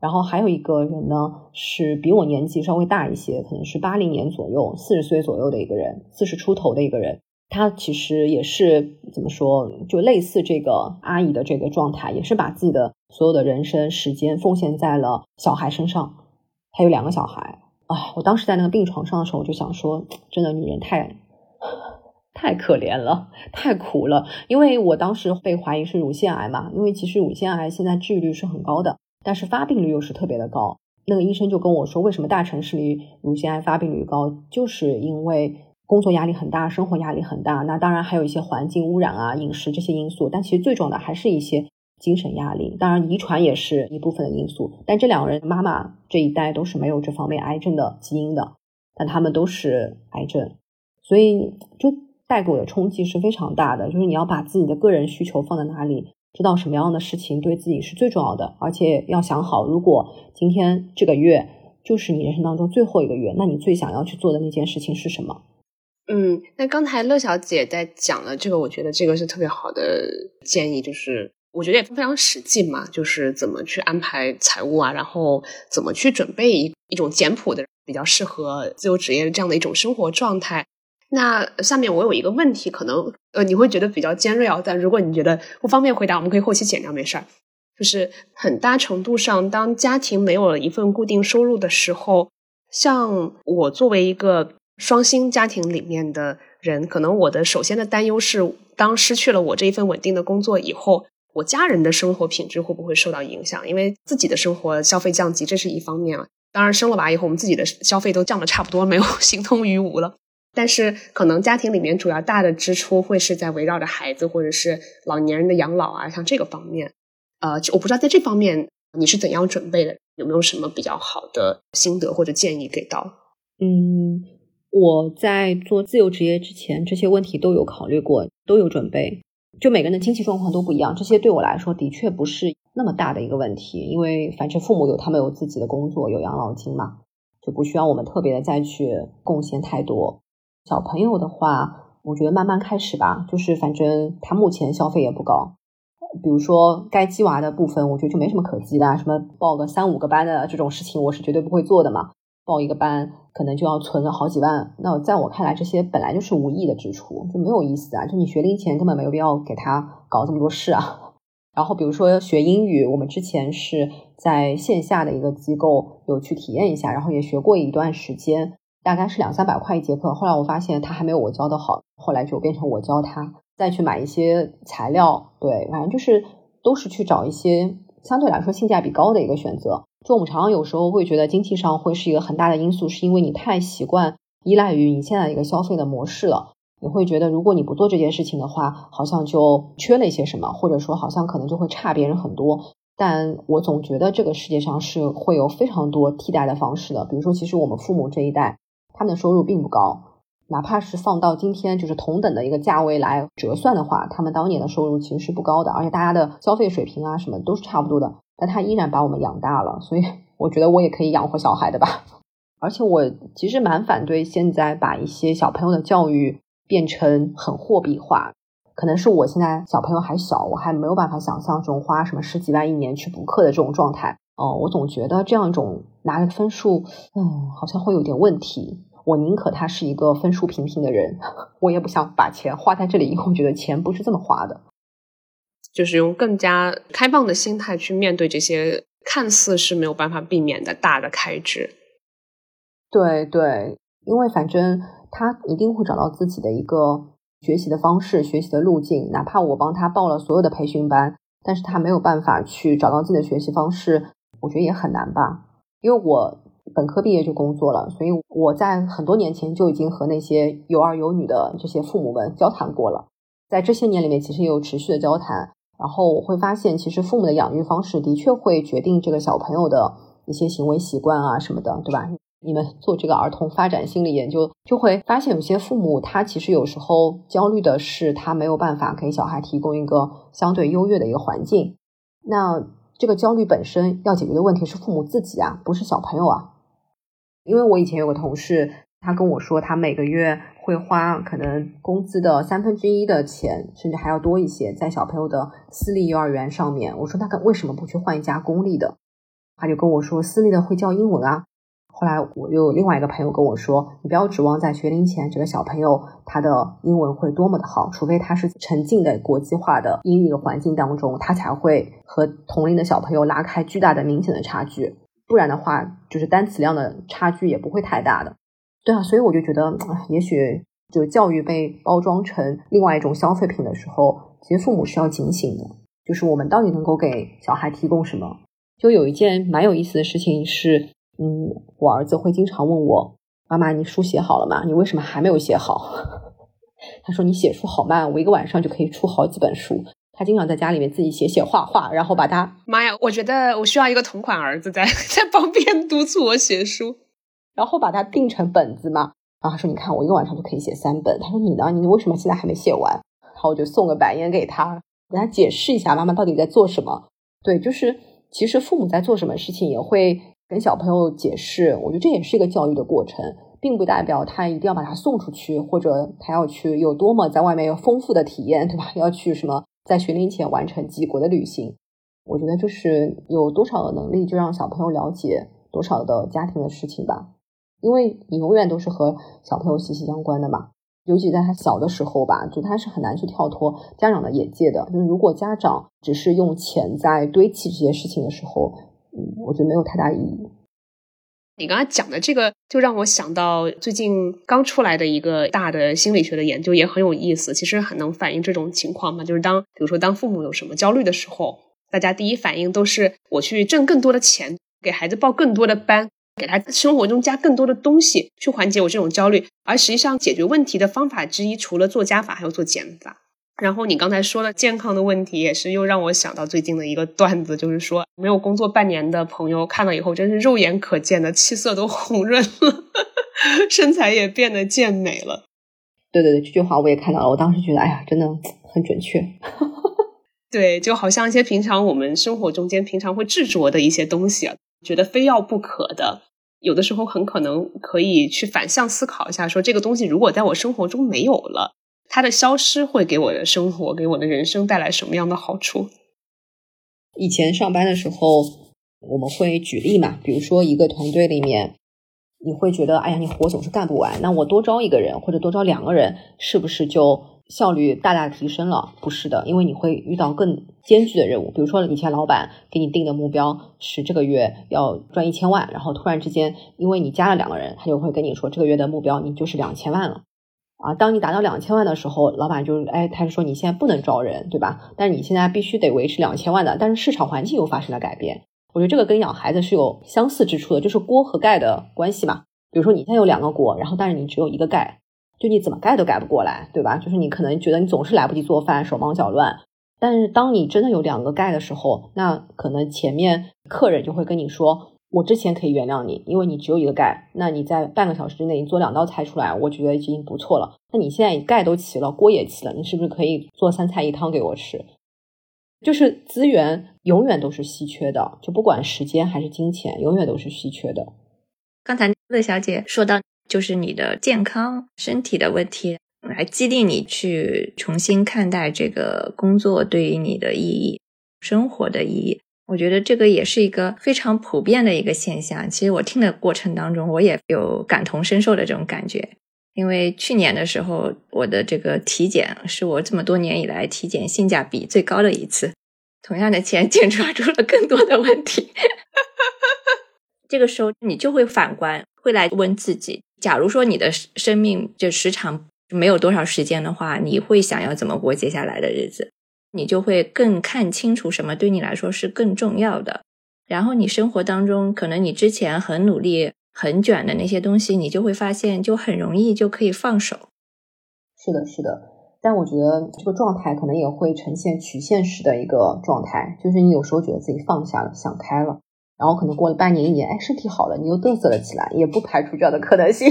然后还有一个人呢，是比我年纪稍微大一些，可能是八零年左右、四十岁左右的一个人，四十出头的一个人。他其实也是怎么说，就类似这个阿姨的这个状态，也是把自己的所有的人生时间奉献在了小孩身上。他有两个小孩啊！我当时在那个病床上的时候，我就想说，真的女人太……太可怜了，太苦了。因为我当时被怀疑是乳腺癌嘛，因为其实乳腺癌现在治愈率是很高的，但是发病率又是特别的高。那个医生就跟我说，为什么大城市里乳腺癌发病率高，就是因为工作压力很大，生活压力很大。那当然还有一些环境污染啊、饮食这些因素，但其实最重要的还是一些精神压力。当然，遗传也是一部分的因素。但这两个人妈妈这一代都是没有这方面癌症的基因的，但他们都是癌症，所以就。带给我的冲击是非常大的，就是你要把自己的个人需求放在哪里，知道什么样的事情对自己是最重要的，而且要想好，如果今天这个月就是你人生当中最后一个月，那你最想要去做的那件事情是什么？嗯，那刚才乐小姐在讲了这个，我觉得这个是特别好的建议，就是我觉得也非常实际嘛，就是怎么去安排财务啊，然后怎么去准备一一种简朴的、比较适合自由职业这样的一种生活状态。那下面我有一个问题，可能呃你会觉得比较尖锐啊，但如果你觉得不方便回答，我们可以后期剪掉，没事儿。就是很大程度上，当家庭没有了一份固定收入的时候，像我作为一个双薪家庭里面的人，可能我的首先的担忧是，当失去了我这一份稳定的工作以后，我家人的生活品质会不会受到影响？因为自己的生活消费降级，这是一方面啊。当然生了娃以后，我们自己的消费都降的差不多，没有 形同于无了。但是，可能家庭里面主要大的支出会是在围绕着孩子或者是老年人的养老啊，像这个方面，呃，我不知道在这方面你是怎样准备的，有没有什么比较好的心得或者建议给到？嗯，我在做自由职业之前，这些问题都有考虑过，都有准备。就每个人的经济状况都不一样，这些对我来说的确不是那么大的一个问题，因为反正父母有他们有自己的工作，有养老金嘛，就不需要我们特别的再去贡献太多。小朋友的话，我觉得慢慢开始吧。就是反正他目前消费也不高，比如说该鸡娃的部分，我觉得就没什么可鸡的。什么报个三五个班的这种事情，我是绝对不会做的嘛。报一个班可能就要存个好几万。那在我看来，这些本来就是无意的支出，就没有意思啊！就你学龄前根本没有必要给他搞这么多事啊。然后比如说学英语，我们之前是在线下的一个机构有去体验一下，然后也学过一段时间，大概是两三百块一节课。后来我发现他还没有我教的好，后来就变成我教他，再去买一些材料。对，反正就是都是去找一些。相对来说性价比高的一个选择，就我们常常有时候会觉得经济上会是一个很大的因素，是因为你太习惯依赖于你现在一个消费的模式了。你会觉得如果你不做这件事情的话，好像就缺了一些什么，或者说好像可能就会差别人很多。但我总觉得这个世界上是会有非常多替代的方式的。比如说，其实我们父母这一代，他们的收入并不高。哪怕是放到今天，就是同等的一个价位来折算的话，他们当年的收入其实是不高的，而且大家的消费水平啊什么都是差不多的，但他依然把我们养大了，所以 我觉得我也可以养活小孩的吧。而且我其实蛮反对现在把一些小朋友的教育变成很货币化，可能是我现在小朋友还小，我还没有办法想象这种花什么十几万一年去补课的这种状态。哦，我总觉得这样一种拿的分数，嗯，好像会有点问题。我宁可他是一个分数平平的人，我也不想把钱花在这里，因为我觉得钱不是这么花的。就是用更加开放的心态去面对这些看似是没有办法避免的大的开支。对对，因为反正他一定会找到自己的一个学习的方式、学习的路径，哪怕我帮他报了所有的培训班，但是他没有办法去找到自己的学习方式，我觉得也很难吧，因为我。本科毕业就工作了，所以我在很多年前就已经和那些有儿有女的这些父母们交谈过了。在这些年里面，其实也有持续的交谈。然后我会发现，其实父母的养育方式的确会决定这个小朋友的一些行为习惯啊什么的，对吧？你们做这个儿童发展心理研究，就会发现有些父母他其实有时候焦虑的是他没有办法给小孩提供一个相对优越的一个环境。那这个焦虑本身要解决的问题是父母自己啊，不是小朋友啊。因为我以前有个同事，他跟我说，他每个月会花可能工资的三分之一的钱，甚至还要多一些，在小朋友的私立幼儿园上面。我说他为什么不去换一家公立的？他就跟我说，私立的会教英文啊。后来我又另外一个朋友跟我说，你不要指望在学龄前这个小朋友他的英文会多么的好，除非他是沉浸在国际化的英语的环境当中，他才会和同龄的小朋友拉开巨大的明显的差距。不然的话，就是单词量的差距也不会太大的，对啊，所以我就觉得，也许就教育被包装成另外一种消费品的时候，其实父母是要警醒的，就是我们到底能够给小孩提供什么？就有一件蛮有意思的事情是，嗯，我儿子会经常问我，妈妈，你书写好了吗？你为什么还没有写好？他说你写书好慢，我一个晚上就可以出好几本书。他经常在家里面自己写写画画，然后把他妈呀！我觉得我需要一个同款儿子在 在旁边督促我写书，然后把它定成本子嘛。然后他说：“你看，我一个晚上就可以写三本。”他说：“你呢？你为什么现在还没写完？”然后我就送个白烟给他，给他解释一下妈妈到底在做什么。对，就是其实父母在做什么事情也会跟小朋友解释。我觉得这也是一个教育的过程，并不代表他一定要把他送出去，或者他要去有多么在外面有丰富的体验，对吧？要去什么？在学龄前完成几国的旅行，我觉得就是有多少的能力，就让小朋友了解多少的家庭的事情吧。因为你永远都是和小朋友息息相关的嘛，尤其在他小的时候吧，就他是很难去跳脱家长的眼界的。就是如果家长只是用钱在堆砌这些事情的时候，嗯，我觉得没有太大意义。你刚才讲的这个，就让我想到最近刚出来的一个大的心理学的研究，也很有意思。其实很能反映这种情况嘛，就是当比如说当父母有什么焦虑的时候，大家第一反应都是我去挣更多的钱，给孩子报更多的班，给他生活中加更多的东西，去缓解我这种焦虑。而实际上，解决问题的方法之一，除了做加法，还要做减法。然后你刚才说的健康的问题，也是又让我想到最近的一个段子，就是说没有工作半年的朋友看了以后，真是肉眼可见的气色都红润了，身材也变得健美了。对对对，这句话我也看到了，我当时觉得，哎呀，真的很准确。对，就好像一些平常我们生活中间平常会执着的一些东西，觉得非要不可的，有的时候很可能可以去反向思考一下，说这个东西如果在我生活中没有了。它的消失会给我的生活、给我的人生带来什么样的好处？以前上班的时候，我们会举例嘛，比如说一个团队里面你会觉得，哎呀，你活总是干不完，那我多招一个人或者多招两个人，是不是就效率大大提升了？不是的，因为你会遇到更艰巨的任务。比如说，以前老板给你定的目标是这个月要赚一千万，然后突然之间，因为你加了两个人，他就会跟你说，这个月的目标你就是两千万了。啊，当你达到两千万的时候，老板就哎，他就说你现在不能招人，对吧？但是你现在必须得维持两千万的，但是市场环境又发生了改变。我觉得这个跟养孩子是有相似之处的，就是锅和盖的关系嘛。比如说你现在有两个锅，然后但是你只有一个盖，就你怎么盖都盖不过来，对吧？就是你可能觉得你总是来不及做饭，手忙脚乱。但是当你真的有两个盖的时候，那可能前面客人就会跟你说，我之前可以原谅你，因为你只有一个盖，那你在半个小时之内你做两道菜出来，我觉得已经不错了。那你现在盖都齐了，锅也齐了，你是不是可以做三菜一汤给我吃？就是资源永远都是稀缺的，就不管时间还是金钱，永远都是稀缺的。刚才乐小姐说到，就是你的健康、身体的问题，来激励你去重新看待这个工作对于你的意义、生活的意义。我觉得这个也是一个非常普遍的一个现象。其实我听的过程当中，我也有感同身受的这种感觉。因为去年的时候，我的这个体检是我这么多年以来体检性价比最高的一次。同样的钱 检查出了更多的问题。这个时候，你就会反观，会来问自己：假如说你的生命就时长没有多少时间的话，你会想要怎么过接下来的日子？你就会更看清楚什么对你来说是更重要的。然后，你生活当中可能你之前很努力。很卷的那些东西，你就会发现就很容易就可以放手。是的，是的。但我觉得这个状态可能也会呈现曲线式的一个状态，就是你有时候觉得自己放下了、想开了，然后可能过了半年、一年，哎，身体好了，你又嘚瑟了起来，也不排除这样的可能性。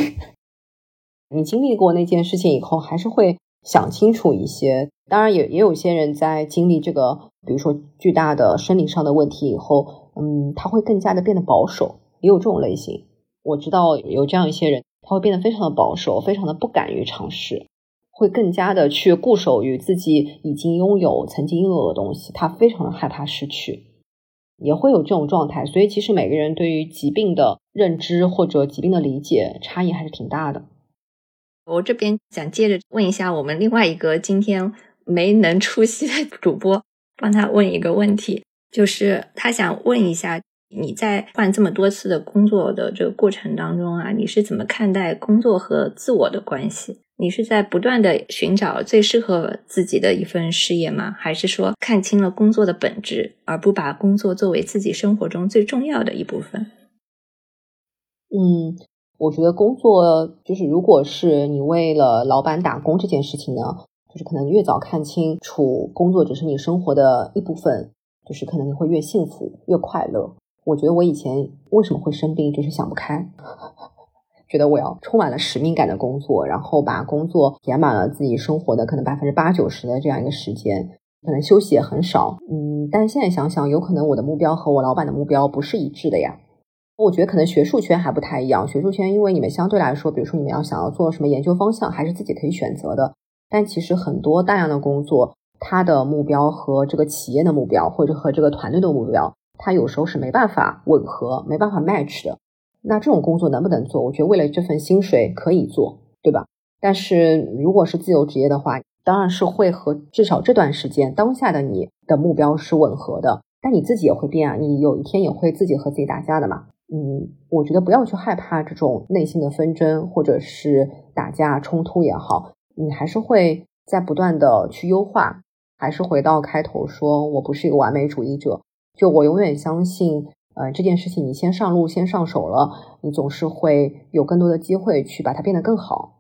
你经历过那件事情以后，还是会想清楚一些。当然，也也有些人在经历这个，比如说巨大的生理上的问题以后，嗯，他会更加的变得保守，也有这种类型。我知道有这样一些人，他会变得非常的保守，非常的不敢于尝试，会更加的去固守于自己已经拥有、曾经拥有的东西，他非常的害怕失去，也会有这种状态。所以，其实每个人对于疾病的认知或者疾病的理解差异还是挺大的。我这边想接着问一下我们另外一个今天没能出席的主播，帮他问一个问题，就是他想问一下。你在换这么多次的工作的这个过程当中啊，你是怎么看待工作和自我的关系？你是在不断的寻找最适合自己的一份事业吗？还是说看清了工作的本质，而不把工作作为自己生活中最重要的一部分？嗯，我觉得工作就是，如果是你为了老板打工这件事情呢，就是可能越早看清楚工作只是你生活的一部分，就是可能你会越幸福越快乐。我觉得我以前为什么会生病，就是想不开，觉得我要充满了使命感的工作，然后把工作填满了自己生活的可能百分之八九十的这样一个时间，可能休息也很少。嗯，但现在想想，有可能我的目标和我老板的目标不是一致的呀。我觉得可能学术圈还不太一样，学术圈因为你们相对来说，比如说你们要想要做什么研究方向，还是自己可以选择的。但其实很多大量的工作，它的目标和这个企业的目标，或者和这个团队的目标。它有时候是没办法吻合、没办法 match 的。那这种工作能不能做？我觉得为了这份薪水可以做，对吧？但是如果是自由职业的话，当然是会和至少这段时间当下的你的目标是吻合的。但你自己也会变啊，你有一天也会自己和自己打架的嘛。嗯，我觉得不要去害怕这种内心的纷争，或者是打架冲突也好，你还是会在不断的去优化。还是回到开头说，我不是一个完美主义者。就我永远相信，呃，这件事情你先上路、先上手了，你总是会有更多的机会去把它变得更好。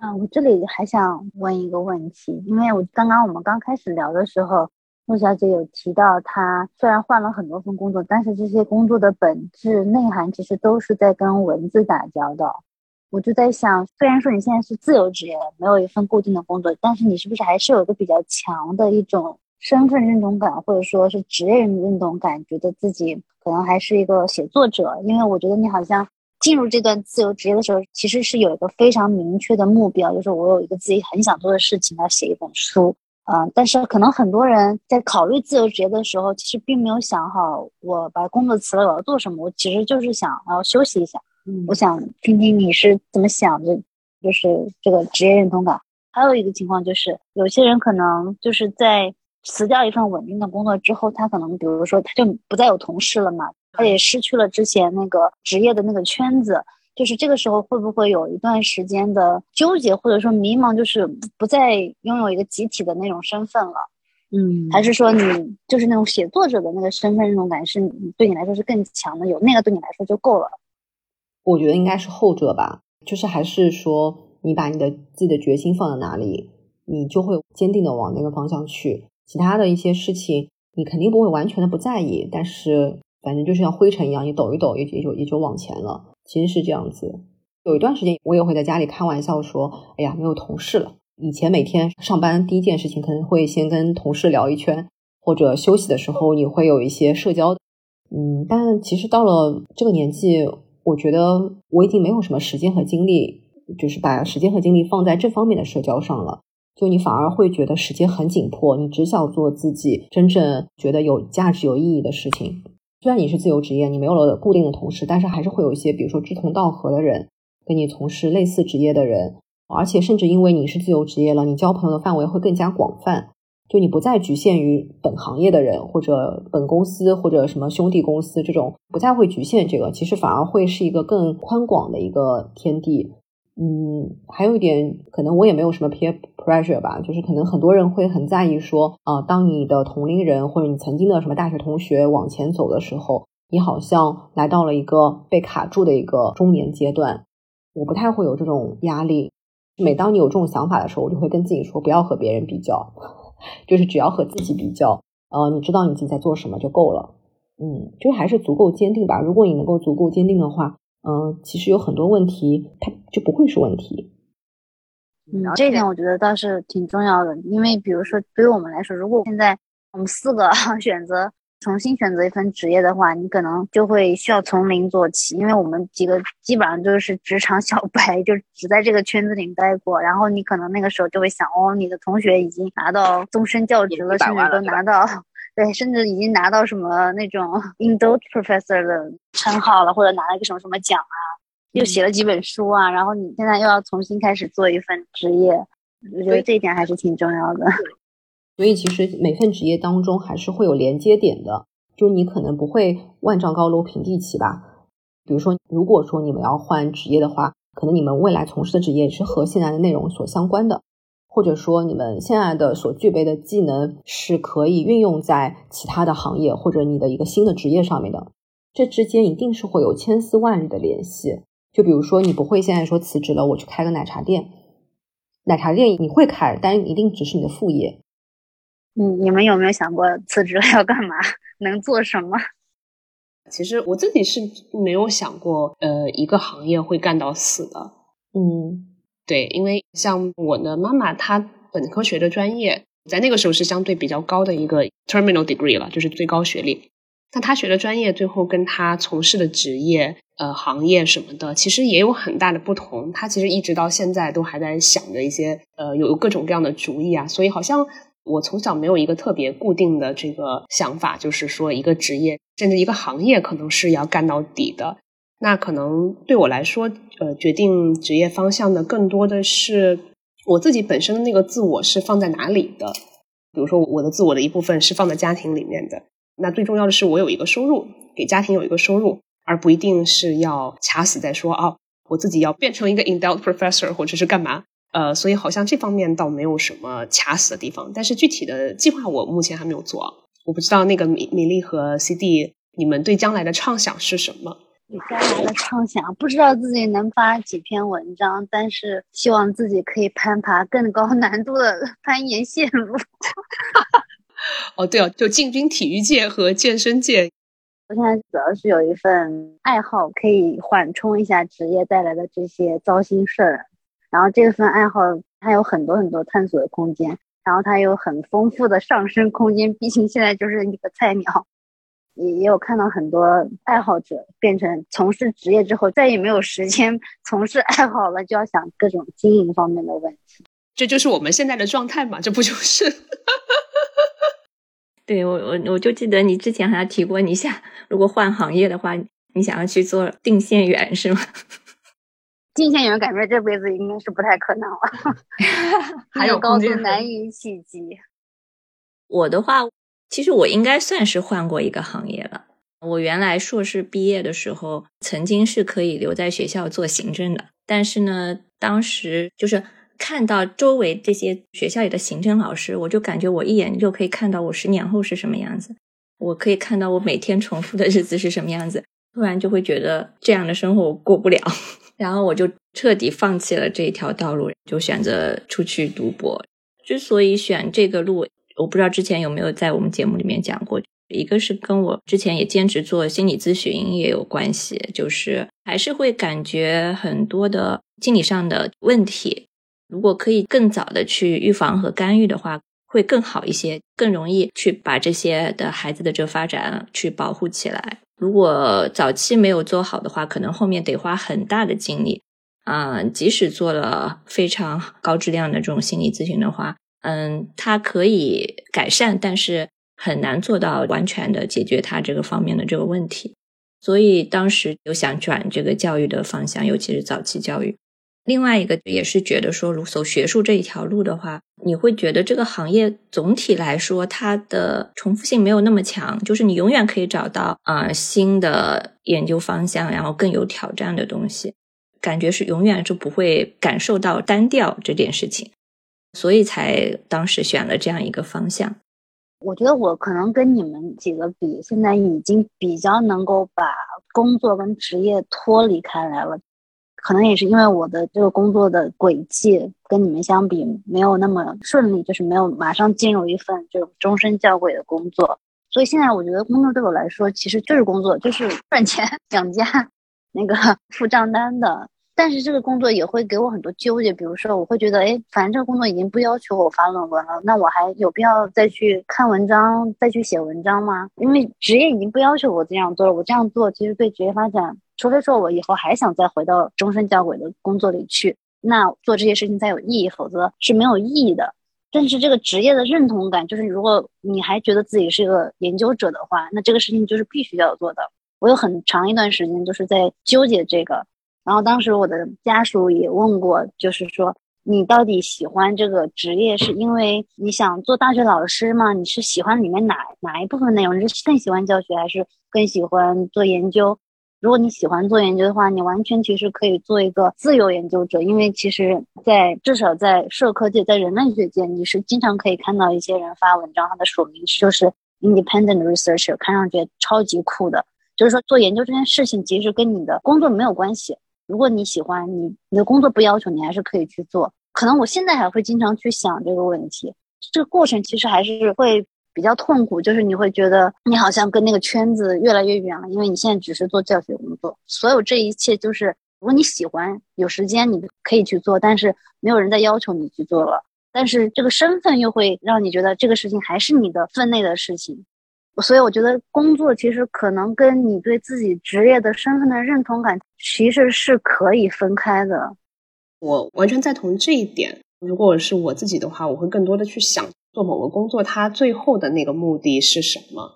啊，我这里还想问一个问题，因为我刚刚我们刚开始聊的时候，陆小姐有提到，她虽然换了很多份工作，但是这些工作的本质内涵其实都是在跟文字打交道。我就在想，虽然说你现在是自由职业，没有一份固定的工作，但是你是不是还是有一个比较强的一种？身份认同感，或者说是职业认同感，觉得自己可能还是一个写作者，因为我觉得你好像进入这段自由职业的时候，其实是有一个非常明确的目标，就是我有一个自己很想做的事情，要写一本书。嗯，但是可能很多人在考虑自由职业的时候，其实并没有想好，我把工作辞了，我要做什么？我其实就是想要休息一下，嗯，我想听听你是怎么想的，就是这个职业认同感。还有一个情况就是，有些人可能就是在辞掉一份稳定的工作之后，他可能比如说他就不再有同事了嘛，他也失去了之前那个职业的那个圈子。就是这个时候会不会有一段时间的纠结或者说迷茫，就是不再拥有一个集体的那种身份了？嗯，还是说你就是那种写作者的那个身份那种感是对你来说是更强的？有那个对你来说就够了？我觉得应该是后者吧，就是还是说你把你的自己的决心放在哪里，你就会坚定的往那个方向去。其他的一些事情，你肯定不会完全的不在意，但是反正就是像灰尘一样，你抖一抖也也就也就往前了。其实是这样子，有一段时间我也会在家里开玩笑说：“哎呀，没有同事了。”以前每天上班第一件事情可能会先跟同事聊一圈，或者休息的时候你会有一些社交。嗯，但其实到了这个年纪，我觉得我已经没有什么时间和精力，就是把时间和精力放在这方面的社交上了。就你反而会觉得时间很紧迫，你只想做自己真正觉得有价值、有意义的事情。虽然你是自由职业，你没有了固定的同事，但是还是会有一些，比如说志同道合的人，跟你从事类似职业的人。而且甚至因为你是自由职业了，你交朋友的范围会更加广泛，就你不再局限于本行业的人或者本公司或者什么兄弟公司这种，不再会局限这个，其实反而会是一个更宽广的一个天地。嗯，还有一点，可能我也没有什么 peer pressure 吧，就是可能很多人会很在意说，啊，当你的同龄人或者你曾经的什么大学同学往前走的时候，你好像来到了一个被卡住的一个中年阶段。我不太会有这种压力。每当你有这种想法的时候，我就会跟自己说，不要和别人比较，就是只要和自己比较，呃，你知道你自己在做什么就够了。嗯，就还是足够坚定吧。如果你能够足够坚定的话，嗯，其实有很多问题它就不会是问题。嗯，这一点我觉得倒是挺重要的，因为比如说对于我们来说，如果现在我们四个 选择。重新选择一份职业的话，你可能就会需要从零做起，因为我们几个基本上就是职场小白，就只在这个圈子里待过。然后你可能那个时候就会想，哦，你的同学已经拿到终身教职了，甚至都拿到，对，甚至已经拿到什么那种 i n d o l t Professor 的称号了，或者拿了一个什么什么奖啊，又写了几本书啊。然后你现在又要重新开始做一份职业，我觉得这一点还是挺重要的。所以其实每份职业当中还是会有连接点的，就是你可能不会万丈高楼平地起吧。比如说，如果说你们要换职业的话，可能你们未来从事的职业是和现在的内容所相关的，或者说你们现在的所具备的技能是可以运用在其他的行业或者你的一个新的职业上面的。这之间一定是会有千丝万缕的联系。就比如说，你不会现在说辞职了，我去开个奶茶店，奶茶店你会开，但一定只是你的副业。嗯，你们有没有想过辞职了要干嘛？能做什么？其实我自己是没有想过，呃，一个行业会干到死的。嗯，对，因为像我的妈妈，她本科学的专业，在那个时候是相对比较高的一个 terminal degree 了，就是最高学历。那她学的专业，最后跟她从事的职业、呃，行业什么的，其实也有很大的不同。她其实一直到现在都还在想着一些，呃，有各种各样的主意啊，所以好像。我从小没有一个特别固定的这个想法，就是说一个职业甚至一个行业可能是要干到底的。那可能对我来说，呃，决定职业方向的更多的是我自己本身的那个自我是放在哪里的。比如说，我的自我的一部分是放在家庭里面的。那最重要的是，我有一个收入，给家庭有一个收入，而不一定是要卡死在说哦，我自己要变成一个 endowed professor 或者是干嘛。呃，所以好像这方面倒没有什么卡死的地方，但是具体的计划我目前还没有做。我不知道那个米米粒和 CD，你们对将来的畅想是什么？对将来的畅想，不知道自己能发几篇文章，但是希望自己可以攀爬更高难度的 攀岩线路。哦，对哦，就进军体育界和健身界。我现在主要是有一份爱好，可以缓冲一下职业带来的这些糟心事儿。然后这份爱好它有很多很多探索的空间，然后它有很丰富的上升空间。毕竟现在就是一个菜鸟，也也有看到很多爱好者变成从事职业之后，再也没有时间 从事爱好了，就要想各种经营方面的问题。这就是我们现在的状态嘛？这不就是？对我我我就记得你之前好像提过，你想如果换行业的话。你想要去做定线员是吗？定线员感觉这辈子应该是不太可能了，还有高度难以企及。我的话，其实我应该算是换过一个行业了。我原来硕士毕业的时候，曾经是可以留在学校做行政的，但是呢，当时就是看到周围这些学校里的行政老师，我就感觉我一眼就可以看到我十年后是什么样子，我可以看到我每天重复的日子是什么样子，突然就会觉得这样的生活我过不了。然后我就彻底放弃了这一条道路，就选择出去读博。之所以选这个路，我不知道之前有没有在我们节目里面讲过。一个是跟我之前也兼职做心理咨询也有关系，就是还是会感觉很多的心理上的问题，如果可以更早的去预防和干预的话，会更好一些，更容易去把这些的孩子的这个发展去保护起来。如果早期没有做好的话，可能后面得花很大的精力啊。即使做了非常高质量的这种心理咨询的话，嗯，它可以改善，但是很难做到完全的解决他这个方面的这个问题。所以当时有想转这个教育的方向，尤其是早期教育。另外一个也是觉得说，如走学术这一条路的话，你会觉得这个行业总体来说它的重复性没有那么强，就是你永远可以找到啊新的研究方向，然后更有挑战的东西，感觉是永远就不会感受到单调这件事情，所以才当时选了这样一个方向。我觉得我可能跟你们几个比，现在已经比较能够把工作跟职业脱离开来了。可能也是因为我的这个工作的轨迹跟你们相比没有那么顺利，就是没有马上进入一份这种终身教轨的工作，所以现在我觉得工作对我来说其实就是工作，就是赚钱 养家，那个付账单的。但是这个工作也会给我很多纠结，比如说我会觉得，哎，反正这个工作已经不要求我发论文了，那我还有必要再去看文章、再去写文章吗？因为职业已经不要求我这样做了，我这样做其实对职业发展。除非说我以后还想再回到终身教轨的工作里去，那做这些事情才有意义，否则是没有意义的。但是这个职业的认同感，就是如果你还觉得自己是个研究者的话，那这个事情就是必须要做的。我有很长一段时间就是在纠结这个，然后当时我的家属也问过，就是说你到底喜欢这个职业，是因为你想做大学老师吗？你是喜欢里面哪哪一部分内容？你是更喜欢教学，还是更喜欢做研究？如果你喜欢做研究的话，你完全其实可以做一个自由研究者，因为其实，在至少在社科界，在人类学界，你是经常可以看到一些人发文章，他的署名就是 independent researcher，看上去超级酷的。就是说，做研究这件事情其实跟你的工作没有关系。如果你喜欢，你你的工作不要求你，还是可以去做。可能我现在还会经常去想这个问题，这个过程其实还是会。比较痛苦，就是你会觉得你好像跟那个圈子越来越远了，因为你现在只是做教学工作。所有这一切，就是如果你喜欢，有时间你可以去做，但是没有人在要求你去做了。但是这个身份又会让你觉得这个事情还是你的分内的事情。所以我觉得工作其实可能跟你对自己职业的身份的认同感其实是可以分开的。我完全赞同这一点。如果是我自己的话，我会更多的去想。做某个工作，它最后的那个目的是什么？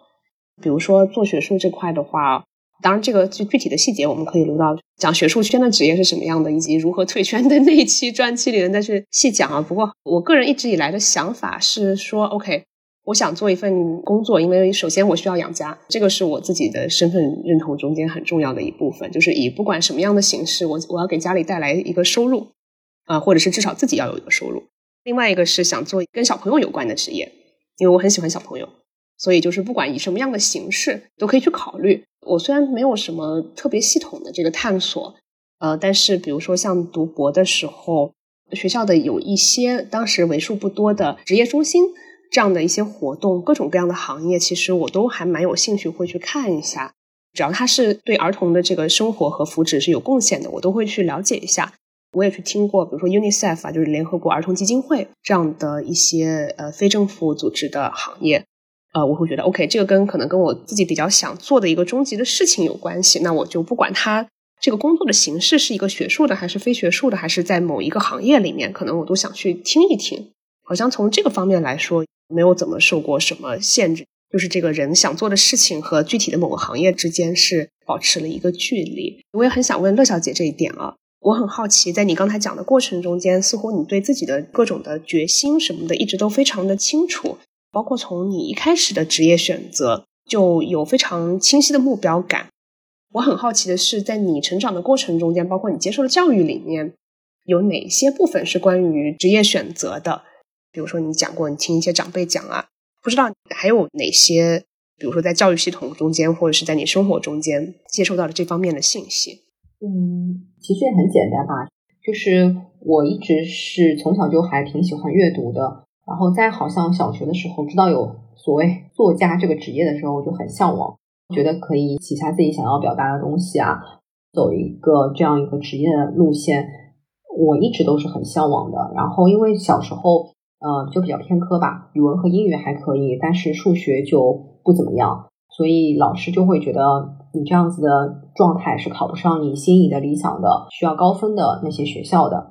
比如说做学术这块的话，当然这个具具体的细节我们可以留到讲学术圈的职业是什么样的，以及如何退圈的那一期专辑里面再去细讲啊。不过我个人一直以来的想法是说，OK，我想做一份工作，因为首先我需要养家，这个是我自己的身份认同中间很重要的一部分，就是以不管什么样的形式，我我要给家里带来一个收入啊，或者是至少自己要有一个收入。另外一个是想做跟小朋友有关的职业，因为我很喜欢小朋友，所以就是不管以什么样的形式都可以去考虑。我虽然没有什么特别系统的这个探索，呃，但是比如说像读博的时候，学校的有一些当时为数不多的职业中心这样的一些活动，各种各样的行业，其实我都还蛮有兴趣会去看一下。只要他是对儿童的这个生活和福祉是有贡献的，我都会去了解一下。我也去听过，比如说 UNICEF 啊，就是联合国儿童基金会这样的一些呃非政府组织的行业，呃，我会觉得 OK，这个跟可能跟我自己比较想做的一个终极的事情有关系，那我就不管它这个工作的形式是一个学术的还是非学术的，还是在某一个行业里面，可能我都想去听一听。好像从这个方面来说，没有怎么受过什么限制。就是这个人想做的事情和具体的某个行业之间是保持了一个距离。我也很想问乐小姐这一点啊，我很好奇，在你刚才讲的过程中间，似乎你对自己的各种的决心什么的，一直都非常的清楚，包括从你一开始的职业选择就有非常清晰的目标感。我很好奇的是，在你成长的过程中间，包括你接受的教育里面，有哪些部分是关于职业选择的？比如说，你讲过你听一些长辈讲啊，不知道还有哪些，比如说在教育系统中间，或者是在你生活中间接受到的这方面的信息。嗯，其实也很简单吧，就是我一直是从小就还挺喜欢阅读的，然后在好像小学的时候知道有所谓作家这个职业的时候，我就很向往，觉得可以写下自己想要表达的东西啊，走一个这样一个职业的路线，我一直都是很向往的。然后因为小时候。呃，就比较偏科吧，语文和英语还可以，但是数学就不怎么样，所以老师就会觉得你这样子的状态是考不上你心仪的理想的需要高分的那些学校的。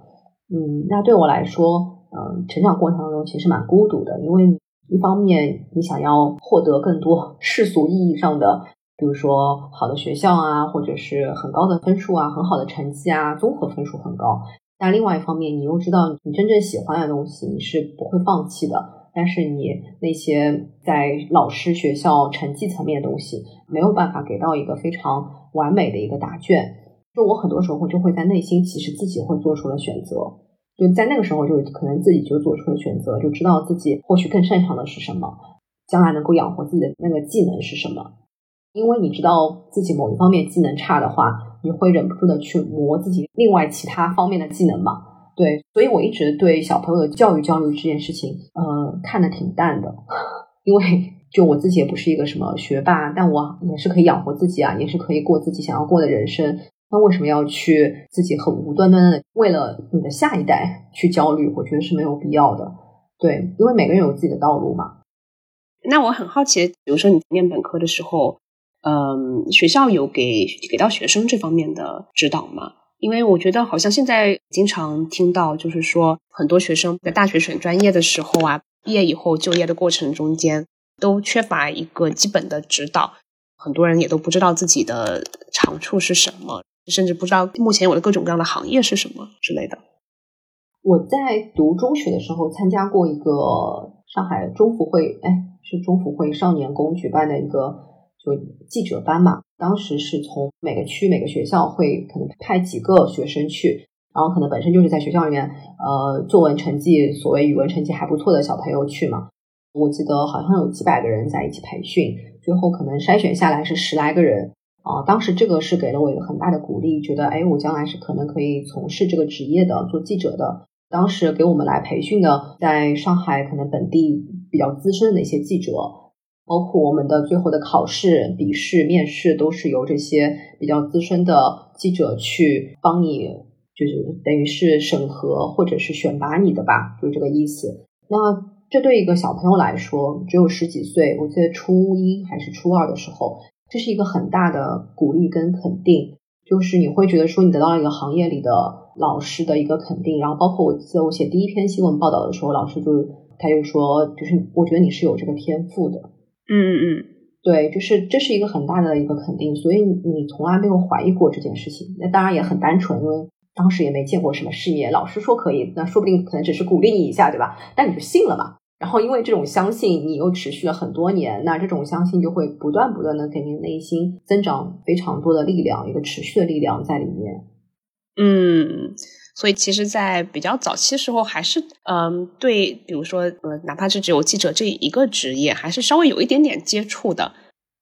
嗯，那对我来说，嗯，成长过程当中其实蛮孤独的，因为一方面你想要获得更多 世俗意义上的，比如说好的学校啊，或者是很高的分数啊，很好的成绩啊，综合分数很高。但另外一方面，你又知道你真正喜欢的东西，你是不会放弃的。但是你那些在老师、学校成绩层面的东西，没有办法给到一个非常完美的一个答卷。就我很多时候就会在内心，其实自己会做出了选择。就在那个时候，就可能自己就做出了选择，就知道自己或许更擅长的是什么，将来能够养活自己的那个技能是什么。因为你知道自己某一方面技能差的话。你会忍不住的去磨自己另外其他方面的技能嘛？对，所以我一直对小朋友的教育教育这件事情，呃，看的挺淡的。因为就我自己也不是一个什么学霸，但我也是可以养活自己啊，也是可以过自己想要过的人生。那为什么要去自己很无端端的为了你的下一代去焦虑？我觉得是没有必要的。对，因为每个人有自己的道路嘛。那我很好奇，比如说你念本科的时候。嗯，学校有给给到学生这方面的指导吗？因为我觉得好像现在经常听到，就是说很多学生在大学选专业的时候啊，毕业以后就业的过程中间都缺乏一个基本的指导，很多人也都不知道自己的长处是什么，甚至不知道目前有的各种各样的行业是什么之类的。我在读中学的时候参加过一个上海中福会，哎，是中福会少年宫举办的一个。就记者班嘛，当时是从每个区每个学校会可能派几个学生去，然后可能本身就是在学校里面，呃，作文成绩所谓语文成绩还不错的小朋友去嘛。我记得好像有几百个人在一起培训，最后可能筛选下来是十来个人啊。当时这个是给了我一个很大的鼓励，觉得哎，我将来是可能可以从事这个职业的，做记者的。当时给我们来培训的，在上海可能本地比较资深的一些记者。包括我们的最后的考试、笔试、面试，都是由这些比较资深的记者去帮你，就是等于是审核或者是选拔你的吧，就这个意思。那这对一个小朋友来说，只有十几岁，我记得初一还是初二的时候，这是一个很大的鼓励跟肯定，就是你会觉得说你得到了一个行业里的老师的一个肯定。然后包括我记得我写第一篇新闻报道的时候，老师就他就说，就是我觉得你是有这个天赋的。嗯嗯嗯，对，就是这是一个很大的一个肯定，所以你从来没有怀疑过这件事情。那当然也很单纯，因为当时也没见过什么世面，老师说可以，那说不定可能只是鼓励你一下，对吧？但你就信了嘛。然后因为这种相信，你又持续了很多年，那这种相信就会不断不断的给你内心增长非常多的力量，一个持续的力量在里面。嗯。所以，其实，在比较早期时候，还是嗯，对，比如说，呃，哪怕是只有记者这一个职业，还是稍微有一点点接触的。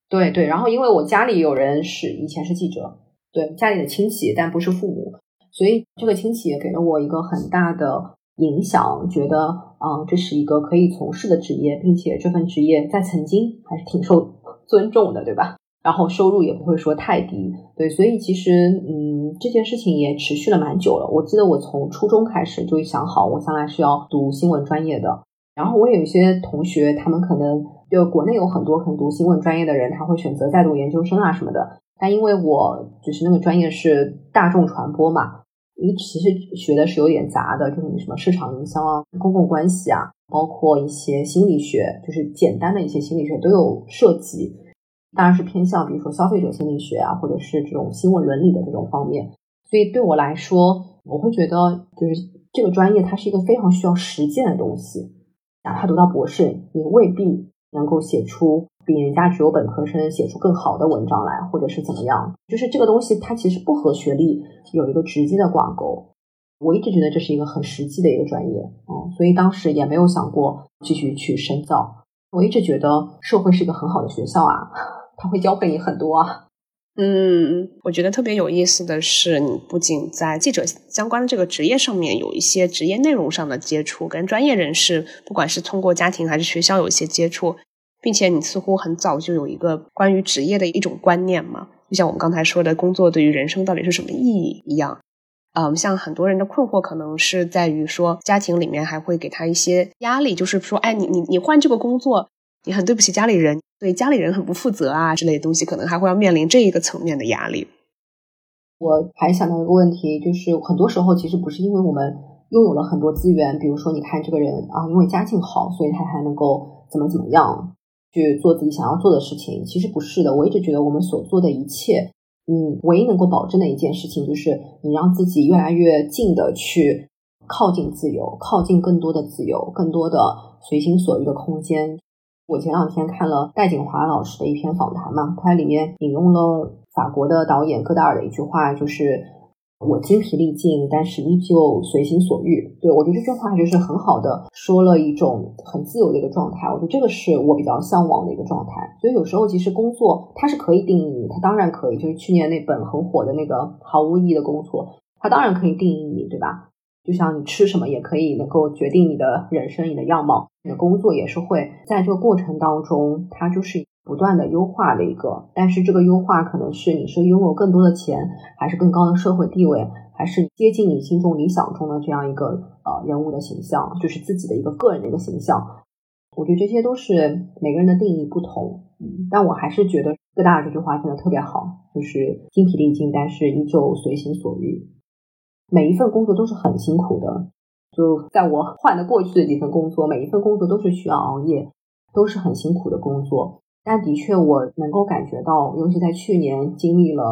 对对，然后因为我家里有人是以前是记者，对家里的亲戚，但不是父母，所以这个亲戚也给了我一个很大的影响，觉得啊，这是一个可以从事的职业，并且这份职业在曾经还是挺受尊重的，对吧？然后收入也不会说太低，对，所以其实嗯，这件事情也持续了蛮久了。我记得我从初中开始就想好，我将来是要读新闻专业的。然后我有一些同学，他们可能就国内有很多可能读新闻专业的人，他会选择再读研究生啊什么的。但因为我就是那个专业是大众传播嘛，你其实学的是有点杂的，就是你什么市场营销啊、公共关系啊，包括一些心理学，就是简单的一些心理学都有涉及。当然是偏向比如说消费者心理学啊，或者是这种新闻伦理的这种方面。所以对我来说，我会觉得就是这个专业它是一个非常需要实践的东西。哪怕读到博士，你未必能够写出比人家只有本科生写出更好的文章来，或者是怎么样。就是这个东西它其实不和学历有一个直接的挂钩。我一直觉得这是一个很实际的一个专业，嗯，所以当时也没有想过继续去深造。我一直觉得社会是一个很好的学校啊。他会教会你很多啊。嗯，我觉得特别有意思的是，你不仅在记者相关的这个职业上面有一些职业内容上的接触，跟专业人士，不管是通过家庭还是学校有一些接触，并且你似乎很早就有一个关于职业的一种观念嘛。就像我们刚才说的，工作对于人生到底是什么意义一样。嗯，像很多人的困惑可能是在于说，家庭里面还会给他一些压力，就是说，哎，你你你换这个工作。你很对不起家里人，对家里人很不负责啊，之类的东西，可能还会要面临这一个层面的压力。我还想到一个问题，就是很多时候其实不是因为我们拥有了很多资源，比如说你看这个人啊，因为家境好，所以他才能够怎么怎么样去做自己想要做的事情。其实不是的，我一直觉得我们所做的一切，你唯一能够保证的一件事情，就是你让自己越来越近的去靠近自由，靠近更多的自由，更多的随心所欲的空间。我前两天看了戴锦华老师的一篇访谈嘛，他里面引用了法国的导演戈达尔的一句话，就是“我精疲力尽，但是依旧随心所欲”。对我觉得这句话就是很好的说了一种很自由的一个状态。我觉得这个是我比较向往的一个状态。所以有时候其实工作它是可以定义你，它当然可以。就是去年那本很火的那个毫无意义的工作，它当然可以定义你，对吧？就像你吃什么也可以能够决定你的人生、你的样貌，你的工作也是会在这个过程当中，它就是不断的优化的一个。但是这个优化可能是你是拥有更多的钱，还是更高的社会地位，还是接近你心中理想中的这样一个呃人物的形象，就是自己的一个个人的一个形象。我觉得这些都是每个人的定义不同，嗯，但我还是觉得戈达尔这句话真的特别好，就是精疲力尽，但是依旧随心所欲。每一份工作都是很辛苦的，就在我换的过去的几份工作，每一份工作都是需要熬夜，都是很辛苦的工作。但的确，我能够感觉到，尤其在去年经历了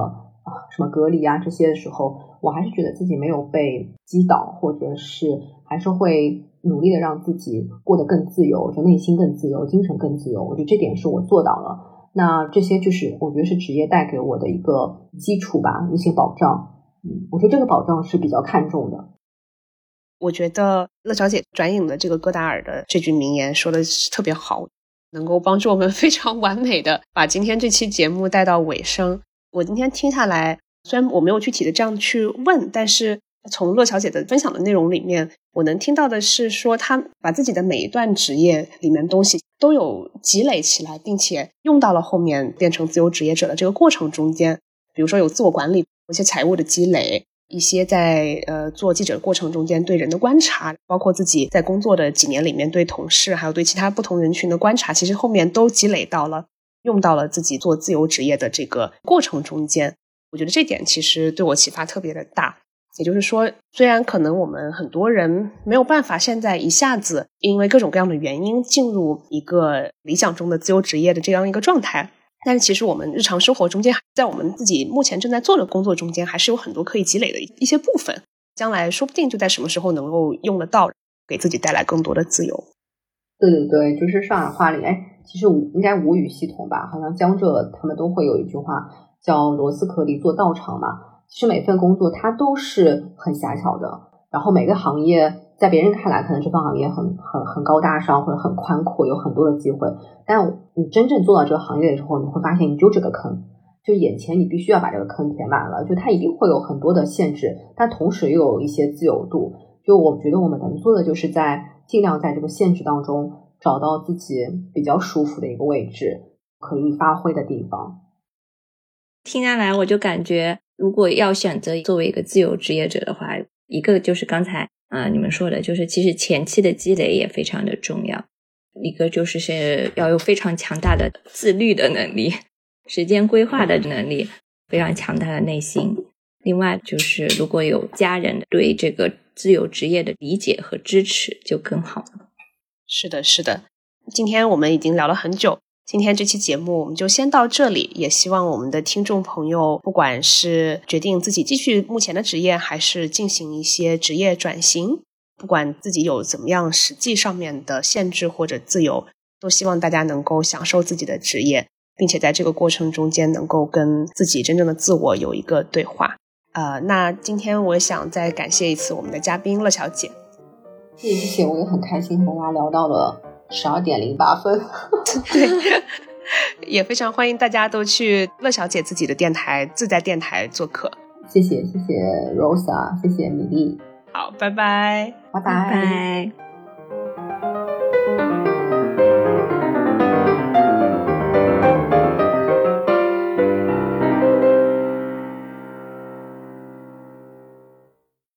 啊什么隔离啊这些的时候，我还是觉得自己没有被击倒，或者是还是会努力的让自己过得更自由，就内心更自由，精神更自由。我觉得这点是我做到了。那这些就是我觉得是职业带给我的一个基础吧，一些保障。嗯，我说这个保障是比较看重的。我觉得乐小姐转引的这个戈达尔的这句名言说的是特别好，能够帮助我们 非常完美的把今天这期节目带到尾声。我今天听下来，虽然我没有具体的这样去问，但是从乐小姐的分享的内容里面，我能听到的是说，她把自己的每一段职业里面东西都有积累起来，并且用到了后面变成自由职业者的这个过程中间，比如说有自我管理。一些财务的积累，一些在呃做记者过程中间对人的观察，包括自己在工作的几年里面对同事还有对其他不同人群的观察，其实后面都积累到了，用到了自己做自由职业的这个过程中间。我觉得这点其实对我启发特别的大。也就是说，虽然可能我们很多人没有办法现在一下子因为各种各样的原因进入一个理想中的自由职业的这样一个状态。但是其实我们日常生活中间，在我们自己目前正在做的工作中间，还是有很多可以积累的一些部分，将来说不定就在什么时候能够用得到，给自己带来更多的自由。对对对，就是上海话里，哎，其实应该吴语系统吧，好像江浙他们都会有一句话叫“螺丝壳里做道场”嘛。其实每份工作它都是很狭小的，然后每个行业。在别人看来，可能这份行业很很很高大上，或者很宽阔，有很多的机会。但你真正做到这个行业的时候，你会发现你就这个坑，就眼前你必须要把这个坑填满了。就它一定会有很多的限制，但同时又有一些自由度。就我觉得我们能做的，就是在尽量在这个限制当中找到自己比较舒服的一个位置，可以发挥的地方。听下来，我就感觉，如果要选择作为一个自由职业者的话，一个就是刚才。啊，你们说的就是，其实前期的积累也非常的重要。一个就是是要有非常强大的自律的能力，时间规划的能力，非常强大的内心。另外就是，如果有家人对这个自由职业的理解和支持，就更好了。是的，是的。今天我们已经聊了很久，今天这期节目我们就先到这里。也希望我们的听众朋友，不管是决定自己继续目前的职业，还是进行一些职业转型，不管自己有怎么样实际上面的限制或者自由，都希望大家能够享受自己的职业，并且在这个过程中间能够跟自己真正的自我有一个对话。呃，那今天我想再感谢一次我们的嘉宾乐小姐。谢谢谢谢，我也很开心和大家聊到了十二点零八分。对，也非常欢迎大家都去乐小姐自己的电台自在电台做客。谢谢谢谢 Rosa，谢谢米粒。好，拜拜，拜拜拜。